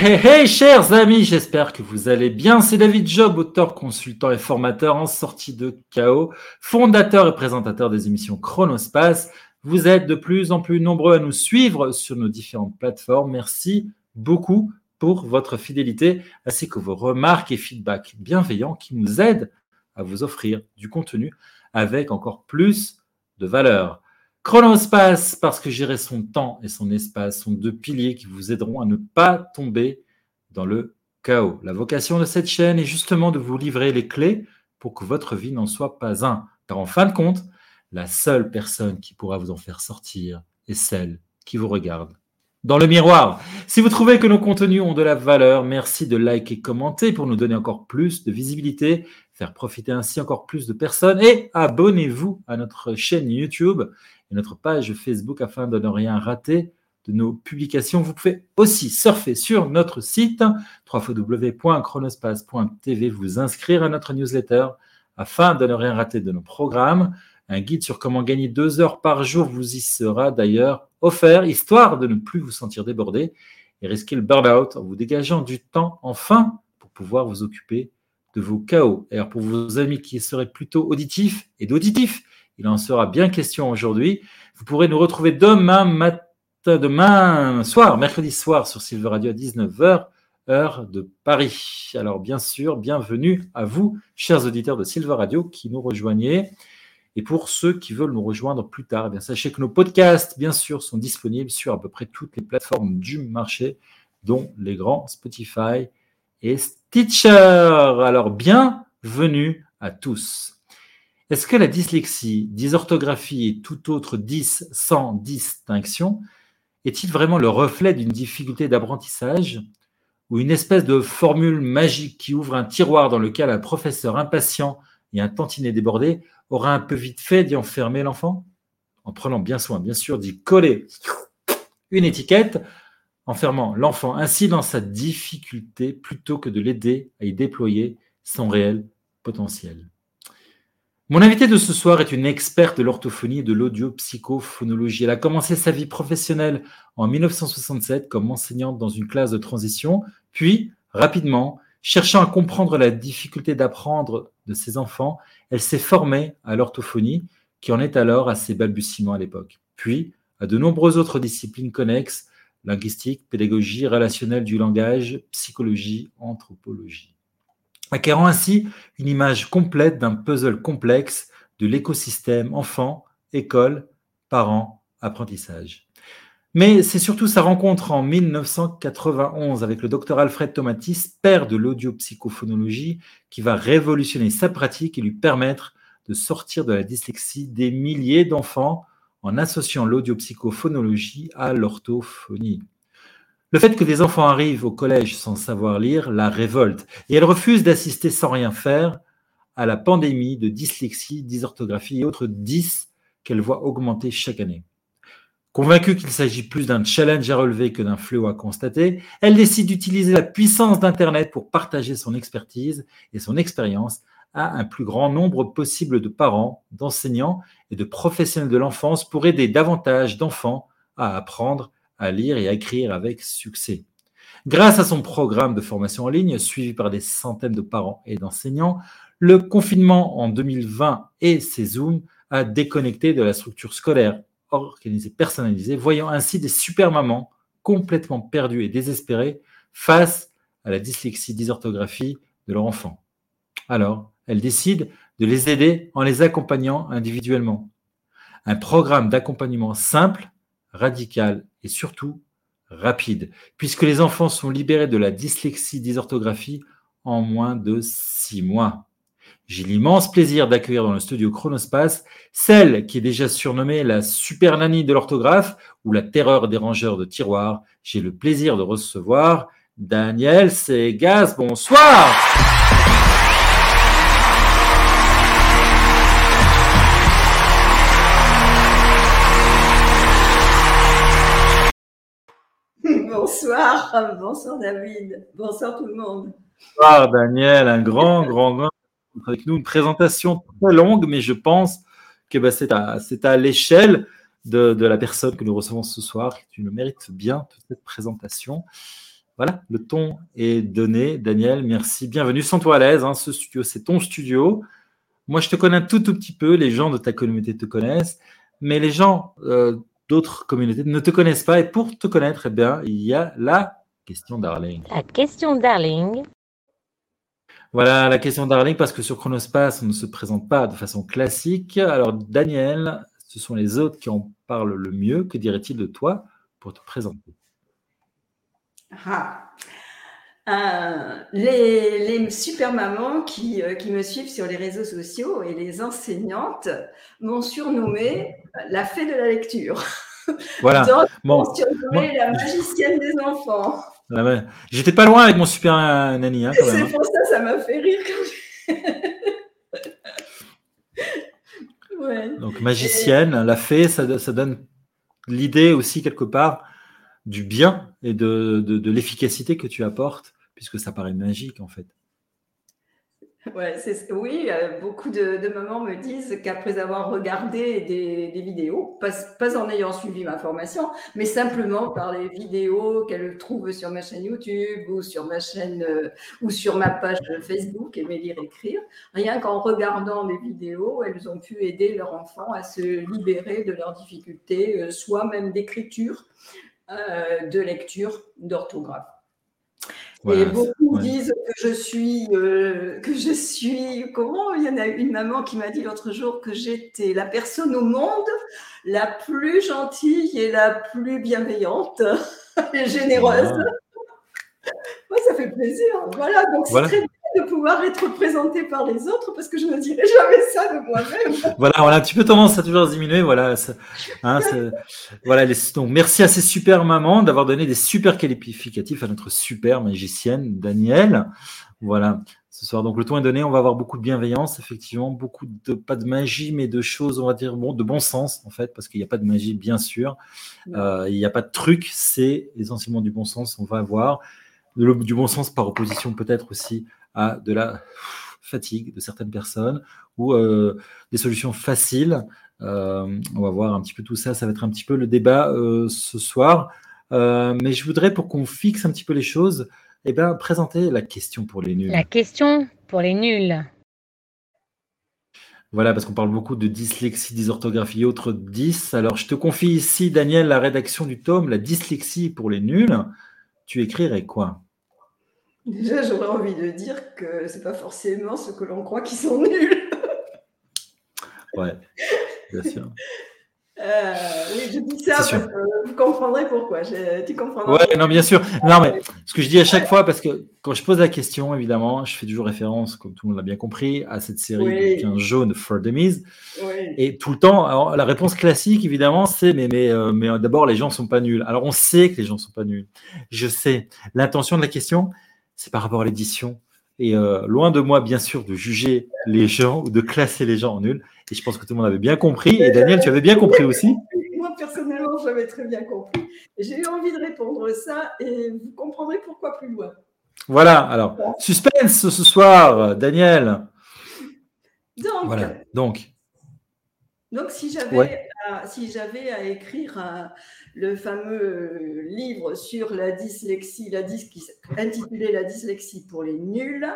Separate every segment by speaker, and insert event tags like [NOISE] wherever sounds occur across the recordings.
Speaker 1: Hey, hey, chers amis, j'espère que vous allez bien. C'est David Job, auteur, consultant et formateur en sortie de chaos, fondateur et présentateur des émissions Chronospace. Vous êtes de plus en plus nombreux à nous suivre sur nos différentes plateformes. Merci beaucoup pour votre fidélité, ainsi que vos remarques et feedbacks bienveillants qui nous aident à vous offrir du contenu avec encore plus de valeur. Chronospace, parce que gérer son temps et son espace sont deux piliers qui vous aideront à ne pas tomber dans le chaos. La vocation de cette chaîne est justement de vous livrer les clés pour que votre vie n'en soit pas un. Car en fin de compte, la seule personne qui pourra vous en faire sortir est celle qui vous regarde dans le miroir. Si vous trouvez que nos contenus ont de la valeur, merci de liker, commenter pour nous donner encore plus de visibilité, faire profiter ainsi encore plus de personnes et abonnez-vous à notre chaîne YouTube et notre page Facebook afin de ne rien rater de nos publications. Vous pouvez aussi surfer sur notre site www.chronospace.tv, vous inscrire à notre newsletter afin de ne rien rater de nos programmes. Un guide sur comment gagner deux heures par jour vous y sera d'ailleurs offert, histoire de ne plus vous sentir débordé et risquer le burn-out en vous dégageant du temps enfin pour pouvoir vous occuper de vos chaos. Et alors pour vos amis qui seraient plutôt auditifs et d'auditifs, il en sera bien question aujourd'hui. Vous pourrez nous retrouver demain matin, demain soir, mercredi soir sur Silver Radio à 19h, heure de Paris. Alors bien sûr, bienvenue à vous, chers auditeurs de Silver Radio, qui nous rejoignez. Et pour ceux qui veulent nous rejoindre plus tard, eh sachez que nos podcasts, bien sûr, sont disponibles sur à peu près toutes les plateformes du marché, dont les grands Spotify et Stitcher. Alors, bienvenue à tous. Est-ce que la dyslexie, dysorthographie et tout autre dys sans distinction est-il vraiment le reflet d'une difficulté d'apprentissage ou une espèce de formule magique qui ouvre un tiroir dans lequel un professeur impatient et un tantinet débordé aura un peu vite fait d'y enfermer l'enfant? En prenant bien soin, bien sûr, d'y coller une étiquette, enfermant l'enfant ainsi dans sa difficulté plutôt que de l'aider à y déployer son réel potentiel. Mon invitée de ce soir est une experte de l'orthophonie et de l'audio-psychophonologie. Elle a commencé sa vie professionnelle en 1967 comme enseignante dans une classe de transition, puis, rapidement, cherchant à comprendre la difficulté d'apprendre de ses enfants, elle s'est formée à l'orthophonie, qui en est alors à ses balbutiements à l'époque, puis à de nombreuses autres disciplines connexes, linguistique, pédagogie, relationnelle du langage, psychologie, anthropologie acquérant ainsi une image complète d'un puzzle complexe de l'écosystème enfant, école, parents, apprentissage. Mais c'est surtout sa rencontre en 1991 avec le docteur Alfred Tomatis, père de l'audiopsychophonologie, qui va révolutionner sa pratique et lui permettre de sortir de la dyslexie des milliers d'enfants en associant l'audiopsychophonologie à l'orthophonie. Le fait que des enfants arrivent au collège sans savoir lire la révolte et elle refuse d'assister sans rien faire à la pandémie de dyslexie, dysorthographie et autres dys qu'elle voit augmenter chaque année. Convaincue qu'il s'agit plus d'un challenge à relever que d'un fléau à constater, elle décide d'utiliser la puissance d'Internet pour partager son expertise et son expérience à un plus grand nombre possible de parents, d'enseignants et de professionnels de l'enfance pour aider davantage d'enfants à apprendre à lire et à écrire avec succès. Grâce à son programme de formation en ligne, suivi par des centaines de parents et d'enseignants, le confinement en 2020 et ses Zooms a déconnecté de la structure scolaire organisée, personnalisée, voyant ainsi des super mamans complètement perdues et désespérées face à la dyslexie, dysorthographie de leur enfant. Alors, elle décide de les aider en les accompagnant individuellement. Un programme d'accompagnement simple, radical et surtout rapide, puisque les enfants sont libérés de la dyslexie dysorthographie en moins de six mois. J'ai l'immense plaisir d'accueillir dans le studio Chronospace celle qui est déjà surnommée la super nanny de l'orthographe ou la terreur des rangeurs de tiroirs. J'ai le plaisir de recevoir Daniel Segas. Bonsoir!
Speaker 2: Bonsoir, [LAUGHS] bonsoir David, bonsoir tout le monde.
Speaker 1: Bonsoir Daniel, un grand, grand, grand avec nous. Une présentation très longue, mais je pense que bah, c'est à, l'échelle de, la personne que nous recevons ce soir. Tu le mérites bien, toute cette présentation. voilà, le ton est donné. Daniel, merci. Bienvenue. Sens-toi à l'aise. Hein. ce studio, c'est ton studio. Moi, je te connais tout, tout petit peu. Les gens de ta communauté te connaissent. Mais les gens euh, d'autres communautés ne te connaissent pas. Et pour te connaître, eh bien, il y a la question Darling.
Speaker 3: La question Darling.
Speaker 1: Voilà la question Darling, parce que sur Chronospace, on ne se présente pas de façon classique. Alors, Daniel, ce sont les autres qui en parlent le mieux. Que dirait-il de toi pour te présenter?
Speaker 2: Ah. Euh, les, super mamans qui, euh, qui, me suivent sur les réseaux sociaux et les enseignantes m'ont surnommée la fée de la lecture. [LAUGHS]
Speaker 1: Voilà.
Speaker 2: Donc, surnommée la magicienne des enfants.
Speaker 1: J'étais pas loin avec mon super nanny. Hein,
Speaker 2: c'est hein. pour ça, ça m'a fait rire. [LAUGHS]
Speaker 1: Donc magicienne, la fée, ça, ça donne l'idée aussi quelque part du bien et de, de, l'efficacité que tu apportes, puisque ça paraît magique en fait.
Speaker 2: Ouais, oui, euh, beaucoup de, mamans me disent qu'après avoir regardé des, vidéos, pas, en ayant suivi ma formation, mais simplement par les vidéos qu'elles trouvent sur ma chaîne YouTube ou sur ma chaîne euh, ou sur ma page Facebook Aimer lire écrire, rien qu'en regardant les vidéos, elles ont pu aider leur enfant à se libérer de leurs difficultés, euh, soit même d'écriture, de lecture, d'orthographe. Et beaucoup disent que je suis, euh, que je suis, comment? Il y en a une maman qui m'a dit l'autre jour que j'étais la personne au monde la plus gentille et la plus bienveillante [LAUGHS] et généreuse. Moi, ça fait plaisir. Voilà, donc c'est très pouvoir être présenté par les autres parce que je ne dirais jamais ça de moi-même.
Speaker 1: Voilà, on a un petit peu tendance à toujours diminuer. Voilà, hein, voilà donc, merci à ces super mamans d'avoir donné des super qualificatifs à notre super magicienne Danielle. Voilà, ce soir. Donc le ton est donné, on va avoir beaucoup de bienveillance, effectivement, beaucoup de pas de magie, mais de choses, on va dire, bon, de bon sens en fait, parce qu'il n'y a pas de magie, bien sûr. Euh, il n'y a pas de truc, c'est essentiellement du bon sens. On va avoir du bon sens par opposition peut-être aussi à de la fatigue de certaines personnes ou euh, des solutions faciles. Euh, on va voir un petit peu tout ça. Ça va être un petit peu le débat euh, ce soir. mais je voudrais, pour qu'on fixe un petit peu les choses, eh ben, présenter la question pour les nuls.
Speaker 3: La question pour les nuls.
Speaker 1: Voilà, parce qu'on parle beaucoup de dyslexie, dysorthographie et autres 10. Alors, je te confie ici, Daniel, la rédaction du tome, la dyslexie pour les nuls. Tu écrirais quoi?
Speaker 2: Déjà, j'aurais envie de dire que c'est pas forcément ce que l'on croit qui sont nuls.
Speaker 1: ouais, bien sûr.
Speaker 2: Euh, oui, je dis ça parce que vous comprendrez pourquoi. tu comprendras.
Speaker 1: Ouais, non, bien sûr. Non, mais ce que je dis à chaque fois, parce que quand je pose la question, évidemment, je fais toujours référence, comme tout le monde l'a bien compris, à cette série de 15 jaunes for Dummies. Oui. Et tout le temps, la réponse classique, évidemment, c'est mais, mais, euh, mais d'abord, les gens sont pas nuls. Alors, on sait que les gens sont pas nuls. Je sais. L'intention de la question, c'est par rapport à l'édition. Et euh, loin de moi, bien sûr, de juger les gens ou de classer les gens en nuls. Et je pense que tout le monde avait bien compris. Et Daniel, tu avais bien compris aussi
Speaker 2: Moi, personnellement, j'avais très bien compris. J'ai eu envie de répondre ça et vous comprendrez pourquoi plus loin.
Speaker 1: Voilà, alors, suspense ce soir, Daniel.
Speaker 2: Donc,
Speaker 1: voilà, donc.
Speaker 2: Donc, si j'avais si j'avais à écrire le fameux euh, livre sur la dyslexie, la intitulé La dyslexie pour les nuls,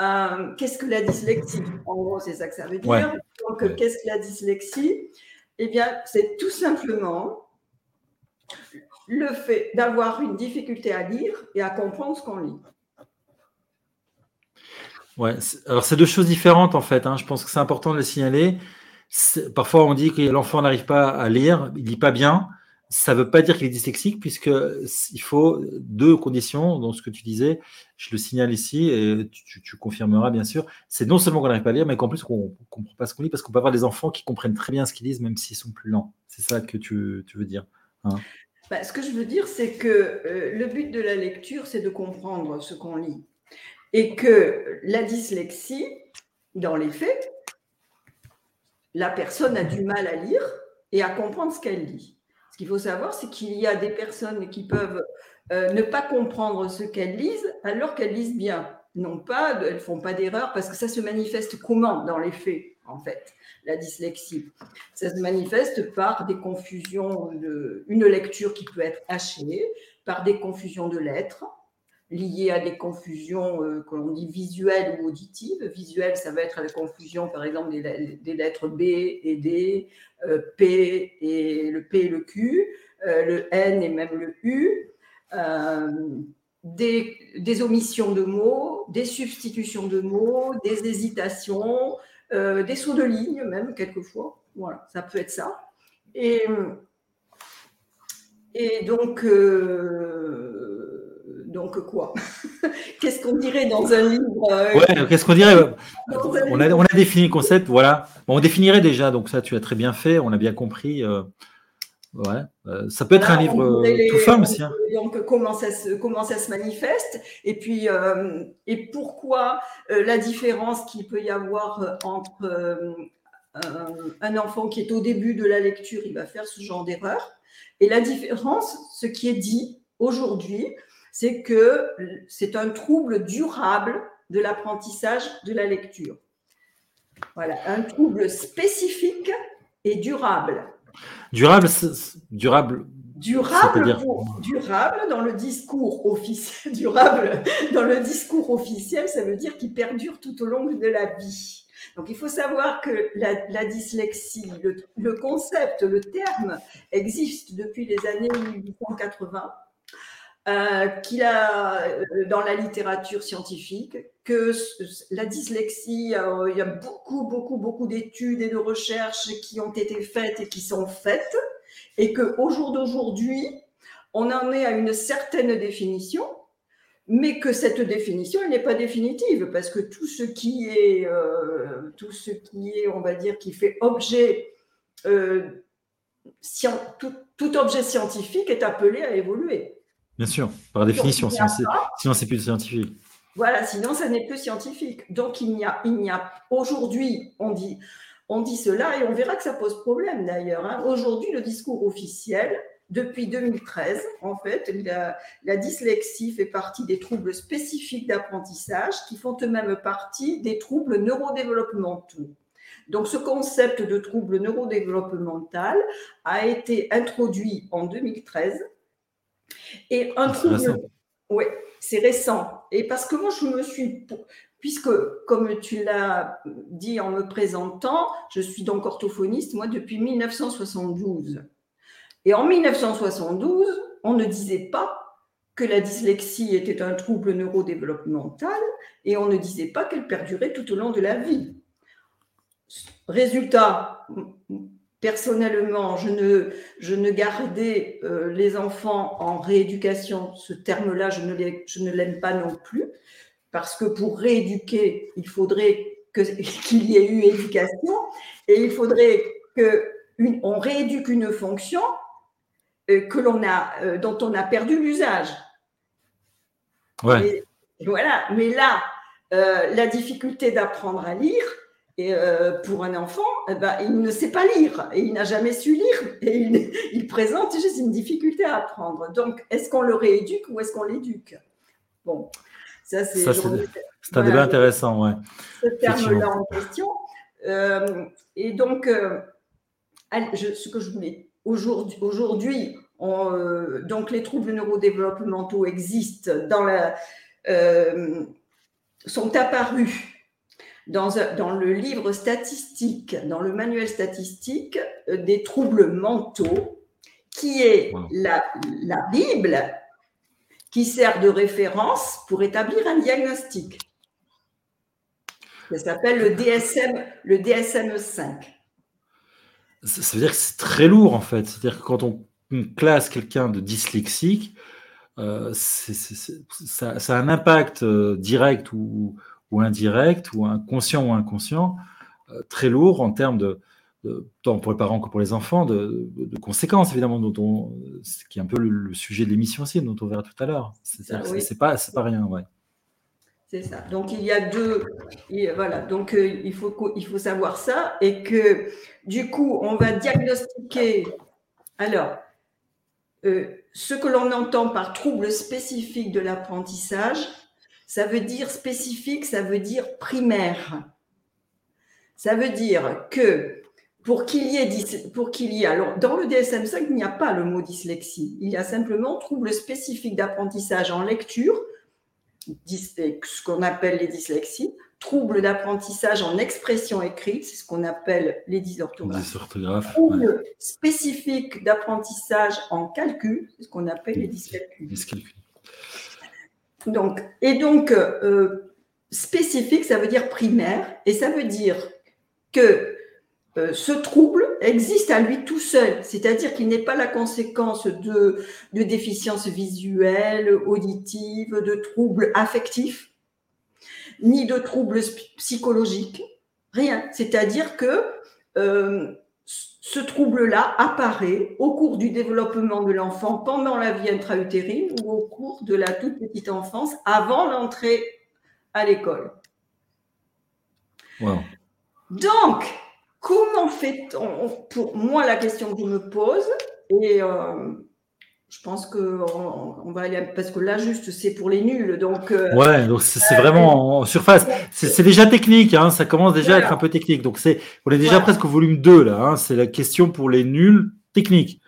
Speaker 2: euh, qu'est-ce que la dyslexie? En gros, c'est ça que ça veut dire. Donc, qu'est-ce que la dyslexie? Eh bien, c'est tout simplement le fait d'avoir une difficulté à lire et à comprendre ce qu'on lit.
Speaker 1: Ouais, alors c'est deux choses différentes en fait. Hein. Je pense que c'est important de le signaler. Parfois, on dit que l'enfant n'arrive pas à lire, il lit pas bien. Ça ne veut pas dire qu'il est dyslexique, puisque il faut deux conditions. Dans ce que tu disais, je le signale ici, et tu, confirmeras bien sûr. C'est non seulement qu'on n'arrive pas à lire, mais qu'en plus qu'on ne comprend pas ce qu'on lit, parce qu'on peut avoir des enfants qui comprennent très bien ce qu'ils lisent, même s'ils sont plus lents. C'est ça que tu, veux dire. Hein?
Speaker 2: Bah, ce que je veux dire, c'est que euh, le but de la lecture, c'est de comprendre ce qu'on lit. Et que la dyslexie, dans les faits, la personne a du mal à lire et à comprendre ce qu'elle lit. Ce qu'il faut savoir, c'est qu'il y a des personnes qui peuvent euh, ne pas comprendre ce qu'elles lisent alors qu'elles lisent bien. Non pas, elles font pas d'erreur parce que ça se manifeste comment dans les faits en fait, la dyslexie? Ça se manifeste par des confusions, une lecture qui peut être hachée, par des confusions de lettres, liées à des confusions euh, dit visuelles ou auditives. Visuelles, ça va être la confusion, par exemple, des, lettres B et D, euh, P et le P et le Q, euh, le N et même le U. Des, des, omissions de mots, des substitutions de mots, des hésitations, des sauts de ligne même quelquefois. Voilà, ça peut être ça. Et, et donc, donc quoi? [LAUGHS] Qu'est-ce qu'on dirait dans un livre
Speaker 1: euh, Ouais, qu'est-ce qu'on dirait? On a, on a, défini le concept, voilà. on définirait déjà, donc ça tu as très bien fait, on a bien compris. Euh, ouais. Euh, ça peut être un livre tout femme aussi. Hein.
Speaker 2: Donc comment ça, se, comment ça se manifeste et puis et pourquoi la différence qu'il peut y avoir entre un enfant qui est au début de la lecture, il va faire ce genre d'erreur, et la différence, ce qui est dit aujourd'hui, c'est que c'est un trouble durable de l'apprentissage de la lecture. Voilà, un trouble spécifique et durable.
Speaker 1: Durable, durable.
Speaker 2: Durable, durable dans le discours officiel. [LAUGHS] Durable dans le discours officiel, ça veut dire qu'il perdure tout au long de la vie. Donc il faut savoir que la, dyslexie, le, le, concept, le terme existe depuis les années 1880 euh, qu'il a euh, dans la littérature scientifique, que la dyslexie, euh, il y a beaucoup, beaucoup, beaucoup d'études et de recherches qui ont été faites et qui sont faites, et qu'au jour d'aujourd'hui, on en est à une certaine définition, mais que cette définition n'est pas définitive, parce que tout ce qui est, tout ce qui est, on va dire, qui fait objet, tout objet scientifique est appelé à évoluer.
Speaker 1: Bien sûr, par définition, sinon c'est plus scientifique.
Speaker 2: Voilà, sinon ça n'est plus scientifique. Donc il n'y a, il n'y a aujourd'hui, on dit, on dit cela et on verra que ça pose problème d'ailleurs. Hein. Aujourd'hui, le discours officiel, depuis 2013, en fait, la, la, dyslexie fait partie des troubles spécifiques d'apprentissage qui font eux-mêmes partie des troubles neurodéveloppementaux. Donc, ce concept de trouble neurodéveloppemental a été introduit en 2013 et un truc. Oui, c'est récent. Et parce que moi, je me suis. Puisque, comme tu l'as dit en me présentant, je suis donc orthophoniste, moi, depuis 1972. Et en 1972, on ne disait pas que la dyslexie était un trouble neurodéveloppemental et on ne disait pas qu'elle perdurait tout au long de la vie. Résultat, Personnellement, je ne, je ne gardais euh, les enfants en rééducation. Ce terme-là, je ne, je ne l'aime pas non plus, parce que pour rééduquer, il faudrait [LAUGHS] qu'il y ait eu éducation et il faudrait qu'on rééduque une fonction euh, que l'on a, euh, dont on a perdu l'usage.
Speaker 1: Ouais.
Speaker 2: voilà. Mais là, la difficulté d'apprendre à lire, et euh, pour un enfant, eh ben, il ne sait pas lire et il n'a jamais su lire et il, [LAUGHS] présente juste une difficulté à apprendre. Donc, est-ce qu'on le rééduque ou est-ce qu'on l'éduque? Bon,
Speaker 1: ça c'est. un débat intéressant, ouais.
Speaker 2: Ce terme-là en question. Euh, et donc, euh, ce que je voulais aujourd'hui, aujourd'hui donc les troubles neurodéveloppementaux existent dans la, sont apparus dans, le livre statistique, dans le manuel statistique euh, des troubles mentaux, qui est la, Bible qui sert de référence pour établir un diagnostic. Ça s'appelle le DSM, le DSM 5.
Speaker 1: Ça veut dire que c'est très lourd en fait. C'est-à-dire que quand on classe quelqu'un de dyslexique, euh, ça, a un impact euh, direct ou, ou indirect, ou inconscient ou inconscient, euh, très lourd en termes de, tant pour les parents que pour les enfants, de, conséquences évidemment, dont on, ce qui est un peu le, sujet de l'émission aussi, dont on verra tout à l'heure. C'est ah pas, pas rien, ouais.
Speaker 2: C'est ça. Donc il y a deux, voilà. Donc euh, il faut il faut savoir ça et que du coup on va diagnostiquer. Alors euh, ce que l'on entend par trouble spécifique de l'apprentissage, ça veut dire spécifique, ça veut dire primaire. Ça veut dire que pour qu'il y ait, pour qu'il y ait, alors dans le DSM-5, il n'y a pas le mot dyslexie. Il y a simplement trouble spécifique d'apprentissage en lecture, ce qu'on appelle les dyslexies, trouble d'apprentissage en expression écrite, c'est ce qu'on appelle les dysorthographes. Trouble spécifique d'apprentissage en calcul, c'est ce qu'on appelle les dyscalculs. Donc, et donc, euh, spécifique, ça veut dire primaire, et ça veut dire que euh, ce trouble existe à lui tout seul, c'est-à-dire qu'il n'est pas la conséquence de, de déficiences visuelles, auditives, de troubles affectifs, ni de troubles psychologiques, rien. C'est-à-dire que euh, ce trouble-là apparaît au cours du développement de l'enfant pendant la vie intra-utérine ou au cours de la toute petite enfance avant l'entrée à l'école. Donc, comment fait-on? Pour moi, la question que je me pose, et euh, je pense qu'on on va aller, parce que là, juste, c'est pour les nuls. Donc,
Speaker 1: euh, ouais, donc c'est vraiment en surface. C'est déjà technique, hein, ça commence déjà à être un peu technique. Donc, c'est, on est déjà presque au volume 2, là. Hein, c'est la question pour les nuls techniques.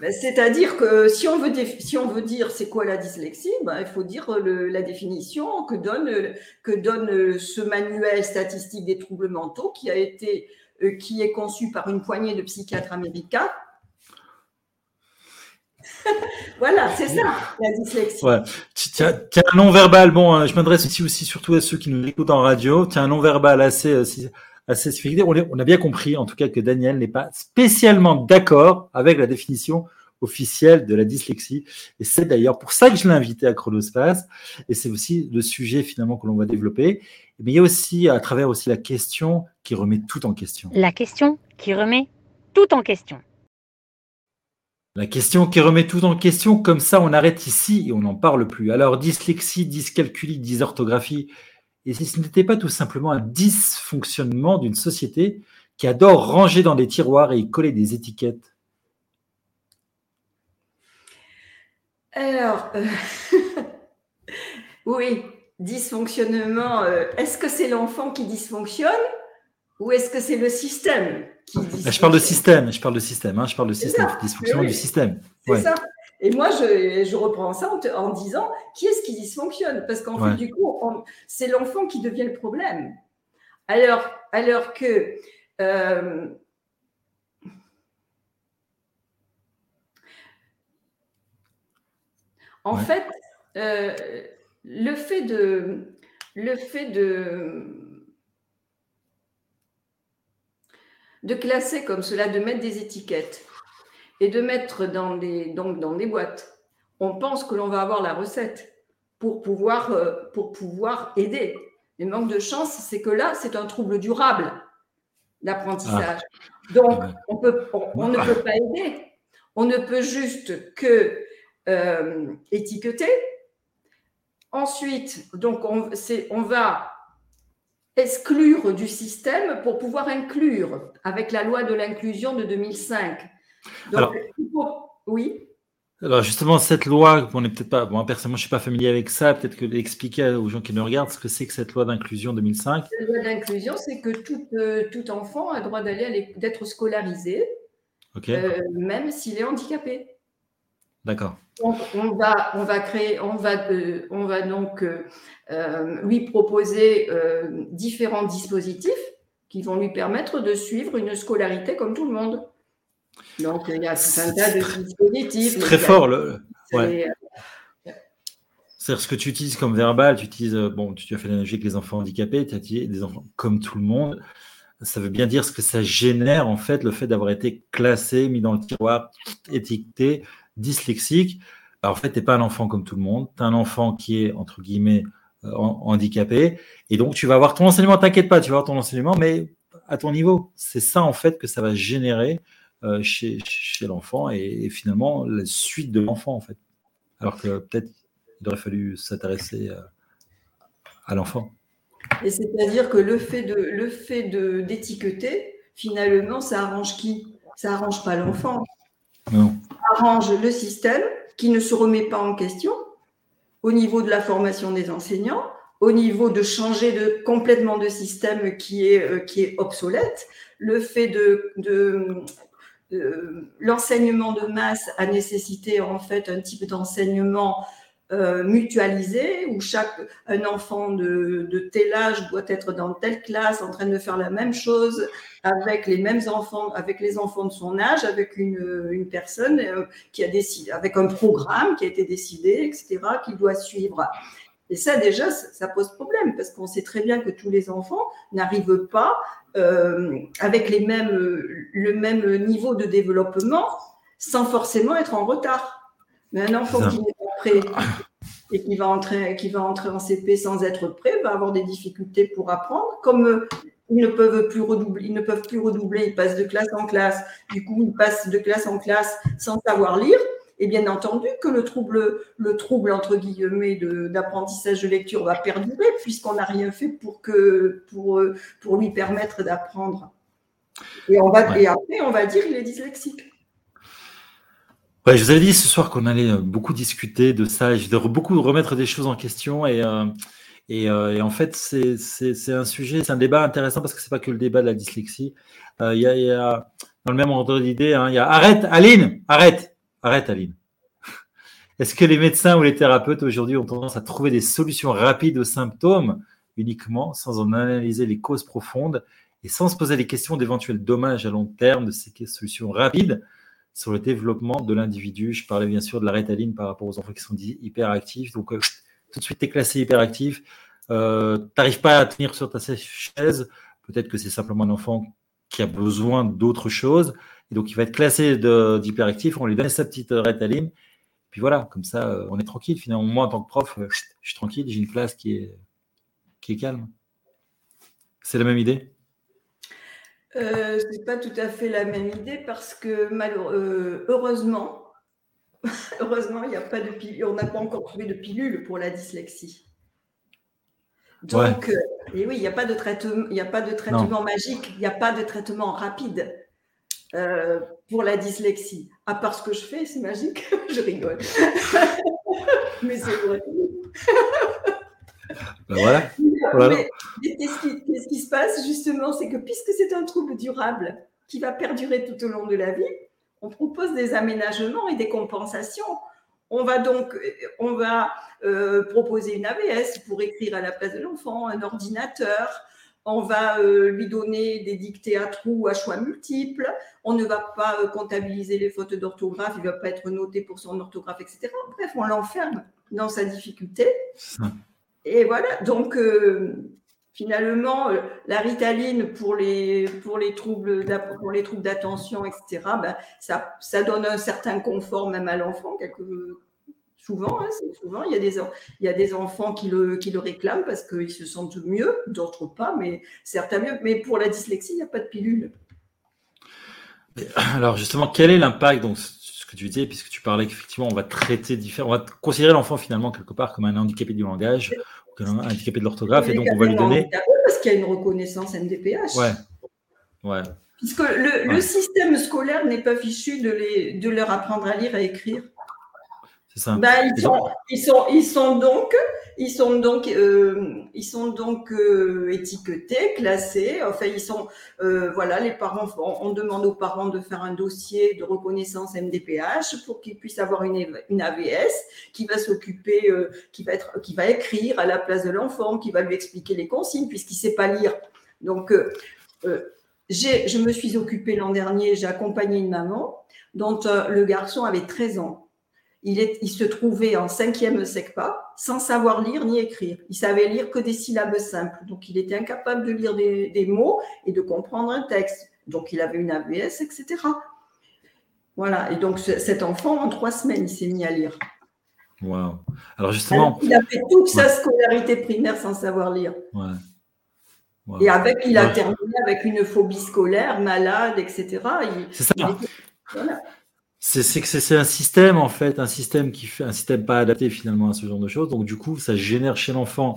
Speaker 2: Ben, c'est-à-dire que si on veut, si on veut dire c'est quoi la dyslexie, ben, il faut dire la définition que donne, que donne ce manuel statistique des troubles mentaux qui a été euh, qui est conçu par une poignée de psychiatres américains. [LAUGHS] voilà, c'est ça, la dyslexie.
Speaker 1: Ouais. As, un non-verbal, bon, hein, je m'adresse aussi, aussi surtout à ceux qui nous écoutent en radio, as un non-verbal assez, euh, assez On, a bien compris, en tout cas, que Daniel n'est pas spécialement d'accord avec la définition officielle de la dyslexie. Et c'est d'ailleurs pour ça que je l'ai invité à Chronospace. Et c'est aussi le sujet finalement que l'on va développer. Mais il y a aussi, à travers aussi la question qui remet tout en question.
Speaker 3: La question qui remet tout en question.
Speaker 1: La question qui remet tout en question, comme ça on arrête ici et on n'en parle plus. Alors dyslexie, dyscalculie, dysorthographie, et si ce n'était pas tout simplement un dysfonctionnement d'une société qui adore ranger dans des tiroirs et y coller des étiquettes?
Speaker 2: Alors, euh, [LAUGHS] oui, dysfonctionnement, euh, est-ce que c'est l'enfant qui dysfonctionne? Ou est-ce que c'est le système qui dysfonctionne
Speaker 1: Je parle de système, je parle de système, hein, je parle de système, dysfonctionnement du système.
Speaker 2: C'est ça. Et moi, je, reprends ça en, disant qui est-ce qui dysfonctionne? Parce qu'en fait, du coup, c'est l'enfant qui devient le problème. Alors, alors que. Euh, en fait, euh, le fait de. Le fait de de classer comme cela, de mettre des étiquettes, et de mettre dans des, donc dans des boîtes. On pense que l'on va avoir la recette pour pouvoir, euh, pour pouvoir aider. Le manque de chance, c'est que là, c'est un trouble durable d'apprentissage. Ah. Donc, on, peut, on, ne peut pas aider. On ne peut juste que euh, étiqueter. Ensuite, donc on, on va exclure du système pour pouvoir inclure avec la loi de l'inclusion de 2005
Speaker 1: alors, oui. Alors justement, cette loi, on n'est peut-être pas, bon, personnellement, je ne suis pas familier avec ça, peut-être que expliquer aux gens qui nous regardent ce que c'est que cette loi d'inclusion 2005.
Speaker 2: La loi d'inclusion, c'est que tout, euh, tout, enfant a le droit d'aller d'être scolarisé, euh, même s'il est handicapé.
Speaker 1: D'accord.
Speaker 2: Donc on va, on va créer, on va, euh, on va donc lui proposer différents dispositifs qui vont lui permettre de suivre une scolarité comme tout le monde. Donc, il y a tout un tas de dispositifs.
Speaker 1: C'est très fort. Le... Ouais. C'est ce que tu utilises comme verbal, tu utilises, euh, bon, tu as fait l'analogie avec les enfants handicapés, tu as dit des enfants comme tout le monde. Ça veut bien dire ce que ça génère, en fait, le fait d'avoir été classé, mis dans le tiroir, étiqueté, dyslexique. Alors, en fait, tu n'es pas un enfant comme tout le monde. Tu es un enfant qui est, entre guillemets, euh, handicapé. Et donc, tu vas avoir ton enseignement, t'inquiète pas, tu vas avoir ton enseignement, mais à ton niveau. C'est ça, en fait, que ça va générer euh, chez, chez l'enfant et, finalement la suite de l'enfant en fait. Alors que peut-être il aurait fallu s'intéresser euh, à, l'enfant.
Speaker 2: Et c'est-à-dire que le fait de le fait de d'étiqueter, finalement, ça arrange qui? Ça arrange pas l'enfant.
Speaker 1: Non.
Speaker 2: Arrange le système qui ne se remet pas en question au niveau de la formation des enseignants, au niveau de changer de, complètement de système qui est, euh, qui est obsolète. Le fait de, de, l'enseignement de masse a nécessité en fait un type d'enseignement euh, mutualisé où chaque un enfant de, de, tel âge doit être dans telle classe en train de faire la même chose avec les mêmes enfants, avec les enfants de son âge, avec une, une personne euh, qui a décidé, avec un programme qui a été décidé, etc., qu'il doit suivre. Et ça, déjà, ça pose problème parce qu'on sait très bien que tous les enfants n'arrivent pas euh, avec les mêmes, le même niveau de développement sans forcément être en retard. Mais un enfant qui prêt et qui va, entrer, qui va entrer en CP sans être prêt va avoir des difficultés pour apprendre. Comme ils ne peuvent plus redoubler, ils ne peuvent plus redoubler, ils passent de classe en classe. Du coup, ils passent de classe en classe sans savoir lire. Et bien entendu que le trouble, le trouble entre guillemets d'apprentissage de, lecture va perdurer puisqu'on n'a rien fait pour, que, pour, pour lui permettre d'apprendre. Et, on va, et après, on va dire qu'il est dyslexique.
Speaker 1: Je vous avais dit ce soir qu'on allait beaucoup discuter de ça. Je vais beaucoup remettre des choses en question et, euh, euh, et, en fait, c'est un sujet, c'est un débat intéressant parce que c'est pas que le débat de la dyslexie. Euh, il y, a, dans le même ordre d'idée, hein, il y a arrête, Aline, arrête. Arrête, Aline. [LAUGHS] Est-ce que les médecins ou les thérapeutes aujourd'hui ont tendance à trouver des solutions rapides aux symptômes uniquement, sans en analyser les causes profondes et sans se poser les questions d'éventuels dommages à long terme de ces solutions rapides? Sur le développement de l'individu Je parlais bien sûr de la rétaline par rapport aux enfants qui sont dits hyperactifs. Donc, euh, tout de suite, tu es classé hyperactif. Euh, tu n'arrives pas à tenir sur ta chaise. Peut-être que c'est simplement un enfant qui a besoin d'autre chose donc, il va être classé d'hyperactif. On lui donne sa petite rétaline. Puis voilà, comme ça, euh, on est tranquille. Finalement, moi, en tant que prof, euh, je suis tranquille. J'ai une classe qui est calme. C'est la même idée?
Speaker 2: Euh, Ce n'est pas tout à fait la même idée parce que heureusement, [LAUGHS] heureusement, il n'y a pas de on n'a pas encore trouvé de pilule pour la dyslexie. Donc, et oui, il n'y a pas de traitement, il a pas de traitement magique, il n'y a pas de traitement rapide. Euh, pour la dyslexie. À part ce que je fais, c'est magique. [LAUGHS] je rigole. [LAUGHS] Mais c'est vrai.
Speaker 1: Ben voilà. [LAUGHS]
Speaker 2: Mais, qu'est-ce, qui, se passe justement? C'est que puisque c'est un trouble durable qui va perdurer tout au long de la vie, on propose des aménagements et des compensations. On va donc on va, euh, proposer une AVS pour écrire à la place de l'enfant, un ordinateur, on va euh, lui donner des dictées à trous à choix multiples, on ne va pas euh, comptabiliser les fautes d'orthographe, il ne va pas être noté pour son orthographe, etc. Bref, on l'enferme dans sa difficulté. Et voilà, donc euh, finalement, la ritaline pour les, pour les troubles d'attention, etc., ben, ça, ça donne un certain confort même à l'enfant, Souvent, hein, souvent il, y a des, il y a des enfants qui le, qui le réclament parce qu'ils se sentent mieux, d'autres pas, mais certains mieux. Mais pour la dyslexie, il n'y a pas de pilule.
Speaker 1: Alors justement, quel est l'impact donc que tu disais, puisque tu parlais qu'effectivement on va traiter différents, on va considérer l'enfant finalement quelque part comme un handicapé du langage, un handicapé de l'orthographe, et donc on va lui donner.
Speaker 2: Parce qu'il y a une reconnaissance NDPH.
Speaker 1: Ouais. Ouais.
Speaker 2: Puisque le, le système scolaire n'est pas fichu de, les, de leur apprendre à lire et à écrire. Bah, ils, sont, ils, sont, ils, sont, donc, ils sont donc, euh, ils sont donc euh, étiquetés, classés. Enfin, ils sont, euh, voilà, les parents, on, demande aux parents de faire un dossier de reconnaissance MDPH pour qu'ils puissent avoir une, une AVS qui va s'occuper, qui va être, qui va écrire à la place de l'enfant, qui va lui expliquer les consignes puisqu'il sait pas lire. Donc, je me suis occupée l'an dernier, j'ai accompagné une maman dont le garçon avait 13 ans il, se trouvait en cinquième SECPA sans savoir lire ni écrire. Il savait lire que des syllabes simples. Donc, il était incapable de lire des, mots et de comprendre un texte. Donc, il avait une ABS, etc. Voilà. Et donc, cet enfant, en trois semaines, il s'est mis à lire.
Speaker 1: Wow. Alors, justement.
Speaker 2: Il a fait toute sa scolarité primaire sans savoir lire. Et avec, il a terminé avec une phobie scolaire, malade, etc.
Speaker 1: C'est ça. voilà. C'est un système, en fait, un système qui fait un système pas adapté finalement à ce genre de choses. Donc, du coup, ça génère chez l'enfant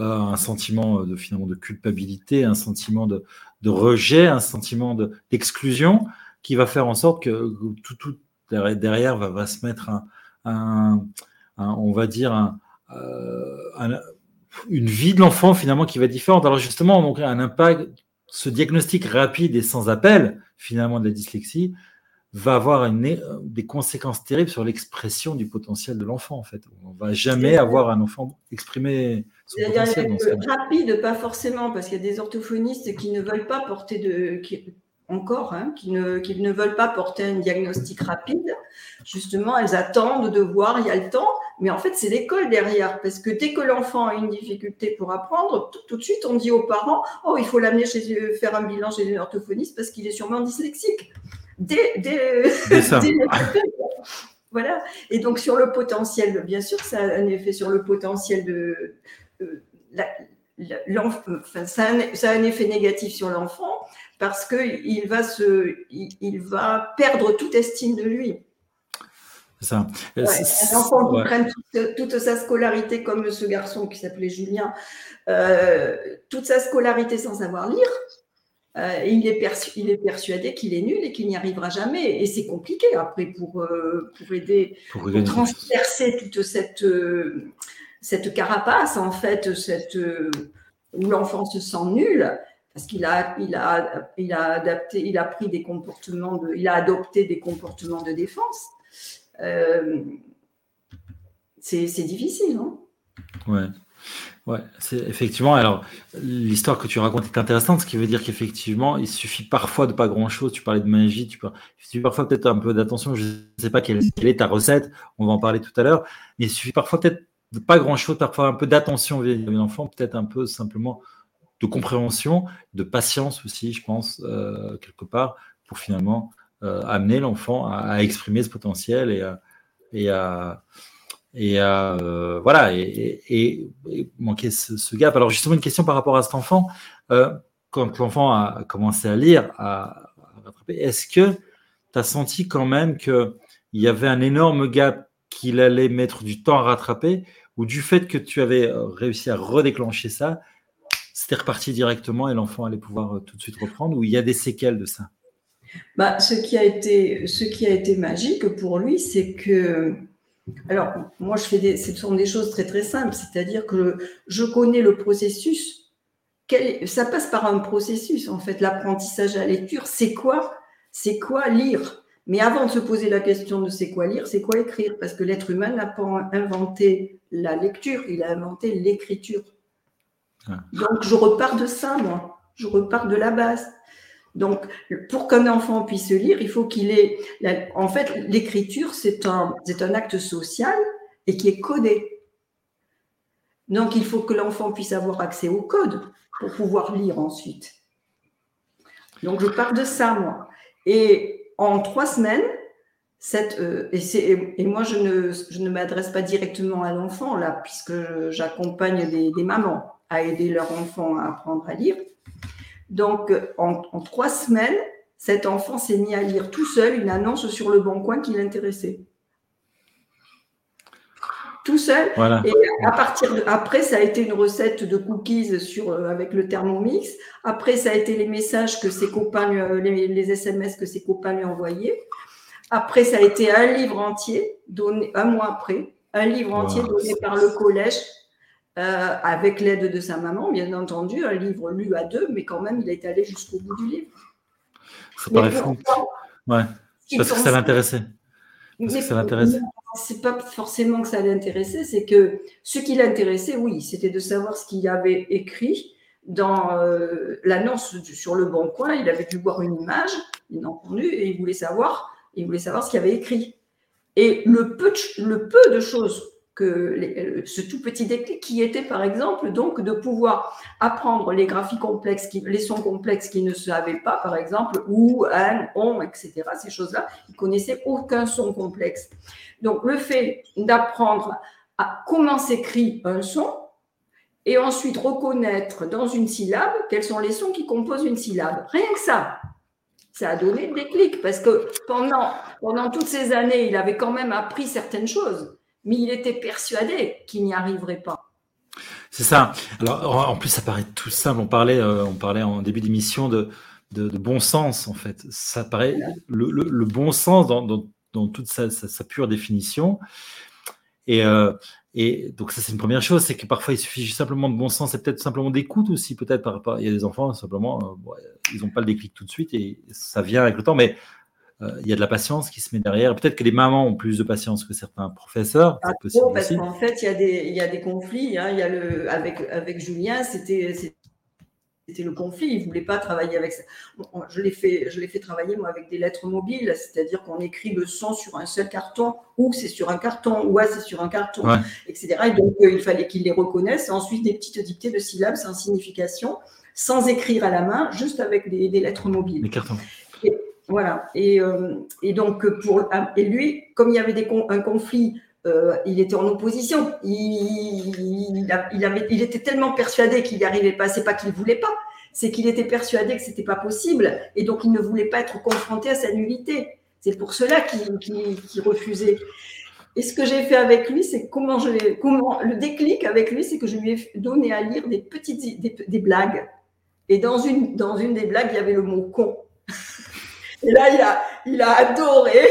Speaker 1: euh, un sentiment de finalement de culpabilité, un sentiment de, rejet, un sentiment d'exclusion qui va faire en sorte que tout, tout derrière va, se mettre un, on va dire euh, un une vie de l'enfant finalement qui va être différente. Alors justement, donc un impact, ce diagnostic rapide et sans appel finalement de la dyslexie va avoir une, des conséquences terribles sur l'expression du potentiel de l'enfant en fait. On va jamais avoir un enfant exprimer son potentiel.
Speaker 2: rapide, pas forcément, parce qu'il y a des orthophonistes qui ne veulent pas porter de, encore, hein, qui, ne, qui, ne, veulent pas porter un diagnostic rapide. Justement, elles attendent de voir, il y a le temps, mais en fait, c'est l'école derrière, parce que dès que l'enfant a une difficulté pour apprendre, tout, de suite, on dit aux parents, oh, il faut l'amener chez faire un bilan chez un orthophoniste parce qu'il est sûrement dyslexique. Dès, dès, [LAUGHS] [LAUGHS] voilà. Et donc, sur le potentiel, bien sûr, ça a un effet sur le potentiel de... enfin, ça, a ça a un effet négatif sur l'enfant parce qu'il va, se, il, va perdre toute estime de lui.
Speaker 1: Ça.
Speaker 2: un enfant qui prenne toute, sa scolarité, comme ce garçon qui s'appelait Julien, euh, toute sa scolarité sans savoir lire, euh, il, est il, est persuadé qu'il est nul et qu'il n'y arrivera jamais. Et c'est compliqué après pour, euh, pour aider, pour, transpercer toute cette, cette carapace, en fait, cette, où l'enfant se sent nul parce qu'il a, il a, il a adapté, il a pris des comportements de, il a adopté des comportements de défense. Euh, c'est difficile, non
Speaker 1: Ouais. Ouais, c'est effectivement. Alors, l'histoire que tu racontes est intéressante, ce qui veut dire qu'effectivement, il suffit parfois de pas grand-chose. Tu parlais de magie, tu peux, il suffit parfois peut-être un peu d'attention. Je ne sais pas quelle, est ta recette, on va en parler tout à l'heure, mais il suffit parfois peut-être de pas grand-chose, parfois un peu d'attention vis-à-vis d'un enfant, peut-être un peu simplement de compréhension, de patience aussi, je pense, euh, quelque part, pour finalement euh, amener l'enfant à, exprimer ce potentiel et à, et euh, voilà, et, manquer ce, gap. Alors justement, une question par rapport à cet enfant. quand l'enfant a commencé à lire, à, rattraper, est-ce que tu as senti quand même qu'il y avait un énorme gap qu'il allait mettre du temps à rattraper, ou du fait que tu avais réussi à redéclencher ça, c'était reparti directement et l'enfant allait pouvoir euh, tout de suite reprendre ou il y a des séquelles de ça?
Speaker 2: Bah, ce, qui a été, ce qui a été magique pour lui, c'est que. Alors, moi, je fais des, ce sont des choses très très simples, c'est-à-dire que je connais le processus. ça passe par un processus, en fait. L'apprentissage à la lecture, c'est quoi? C'est quoi lire? Mais avant de se poser la question de c'est quoi lire, c'est quoi écrire? Parce que l'être humain n'a pas inventé la lecture, il a inventé l'écriture. Donc, je repars de ça, moi. Je repars de la base. Donc, pour qu'un enfant puisse lire, il faut qu'il ait. En fait, l'écriture, c'est un, acte social et qui est codé. Donc, il faut que l'enfant puisse avoir accès au code pour pouvoir lire ensuite. Donc, je pars de ça, moi. Et en trois semaines, cette, euh, et, moi, je ne, je ne m'adresse pas directement à l'enfant, là, puisque j'accompagne des mamans à aider leur enfant à apprendre à lire. Donc, en, trois semaines, cet enfant s'est mis à lire tout seul une annonce sur le bon coin qui l'intéressait. Tout seul. Et à partir de, après, ça a été une recette de cookies sur, euh, avec le Thermomix. Après, ça a été les messages que ses copains, les, les, SMS que ses copains lui envoyaient. Après, ça a été un livre entier, donné un mois après, un livre entier donné par le collège euh, avec l'aide de sa maman, bien entendu, un livre lu à deux, mais quand même, il est allé jusqu'au bout du livre.
Speaker 1: Ça paraît fou. Ouais. Parce que ça l'intéressait. Parce que ça l'intéressait.
Speaker 2: C'est pas forcément que ça l'intéressait, c'est que ce qui l'intéressait, oui, c'était de savoir ce qu'il y avait écrit dans euh, l'annonce sur le bon coin. Il avait dû voir une image, bien entendu, et il voulait savoir, il voulait savoir ce qu'il y avait écrit. Et le peu, le peu de choses euh, ce tout petit déclic qui était par exemple donc de pouvoir apprendre les graphies complexes, les sons complexes qu'ils ne savaient pas par exemple, ou, un, on, etc. Ces choses-là, ils connaissaient aucun son complexe. Donc le fait d'apprendre à comment s'écrit un son et ensuite reconnaître dans une syllabe quels sont les sons qui composent une syllabe. Rien que ça, ça a donné le déclic parce que pendant, pendant toutes ces années, il avait quand même appris certaines choses mais il était persuadé qu'il n'y arriverait pas.
Speaker 1: C'est ça. Alors, en plus, ça paraît tout simple. On parlait, euh, on parlait en début d'émission de, bon sens, en fait. Ça paraît le, bon sens dans, toute sa, pure définition. Et, euh, et donc, ça, c'est une première chose, c'est que parfois, il suffit simplement de bon sens et peut-être simplement d'écoute aussi, peut-être par rapport. Il y a des enfants, simplement, ils n'ont pas le déclic tout de suite et ça vient avec le temps. Mais euh, il y a de la patience qui se met derrière. Peut-être que les mamans ont plus de patience que certains professeurs.
Speaker 2: Ah, possible parce qu'en fait, il y, a des, il y a des conflits. Hein. Il y a le, avec, avec Julien, c'était c'était le conflit. Il ne voulait pas travailler avec ça. Je l'ai fait, je fait travailler moi avec des lettres mobiles, c'est-à-dire qu'on écrit le son sur un seul carton, ou c'est sur un carton, ou c'est sur un carton, etc. Et donc euh, il fallait qu'il les reconnaisse. ensuite des petites dictées de syllabes sans signification, sans écrire à la main, juste avec des, lettres mobiles.
Speaker 1: Les cartons.
Speaker 2: Voilà. Et, euh, et, donc, pour, ah, et lui, comme il y avait un conflit, euh, il était en opposition. Il, était tellement persuadé qu'il n'y arrivait pas. C'est pas qu'il voulait pas, c'est qu'il était persuadé que c'était pas possible. Et donc, il ne voulait pas être confronté à sa nullité. C'est pour cela qu'il refusait. Et ce que j'ai fait avec lui, c'est comment je comment le déclic avec lui, c'est que je lui ai donné à lire des petites des blagues. Et dans une, dans une des blagues, il y avait le mot con. Et là, il a, adoré.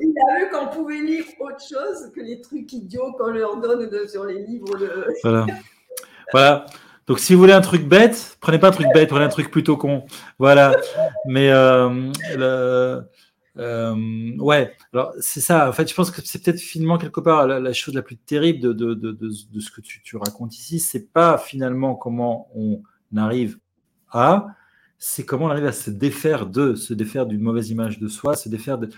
Speaker 2: il a vu qu'on pouvait lire autre chose que les trucs idiots qu'on leur donne sur les livres.
Speaker 1: Voilà. voilà. Donc, si vous voulez un truc bête, prenez pas un truc bête, prenez un truc plutôt con. Voilà. Mais euh, euh, ouais, alors c'est ça. En fait, je pense que c'est peut-être finalement quelque part la, chose la plus terrible de ce que tu, tu racontes ici. C'est pas finalement comment on arrive à, c'est comment on arrive à se défaire de, se défaire d'une mauvaise image de soi, se défaire de,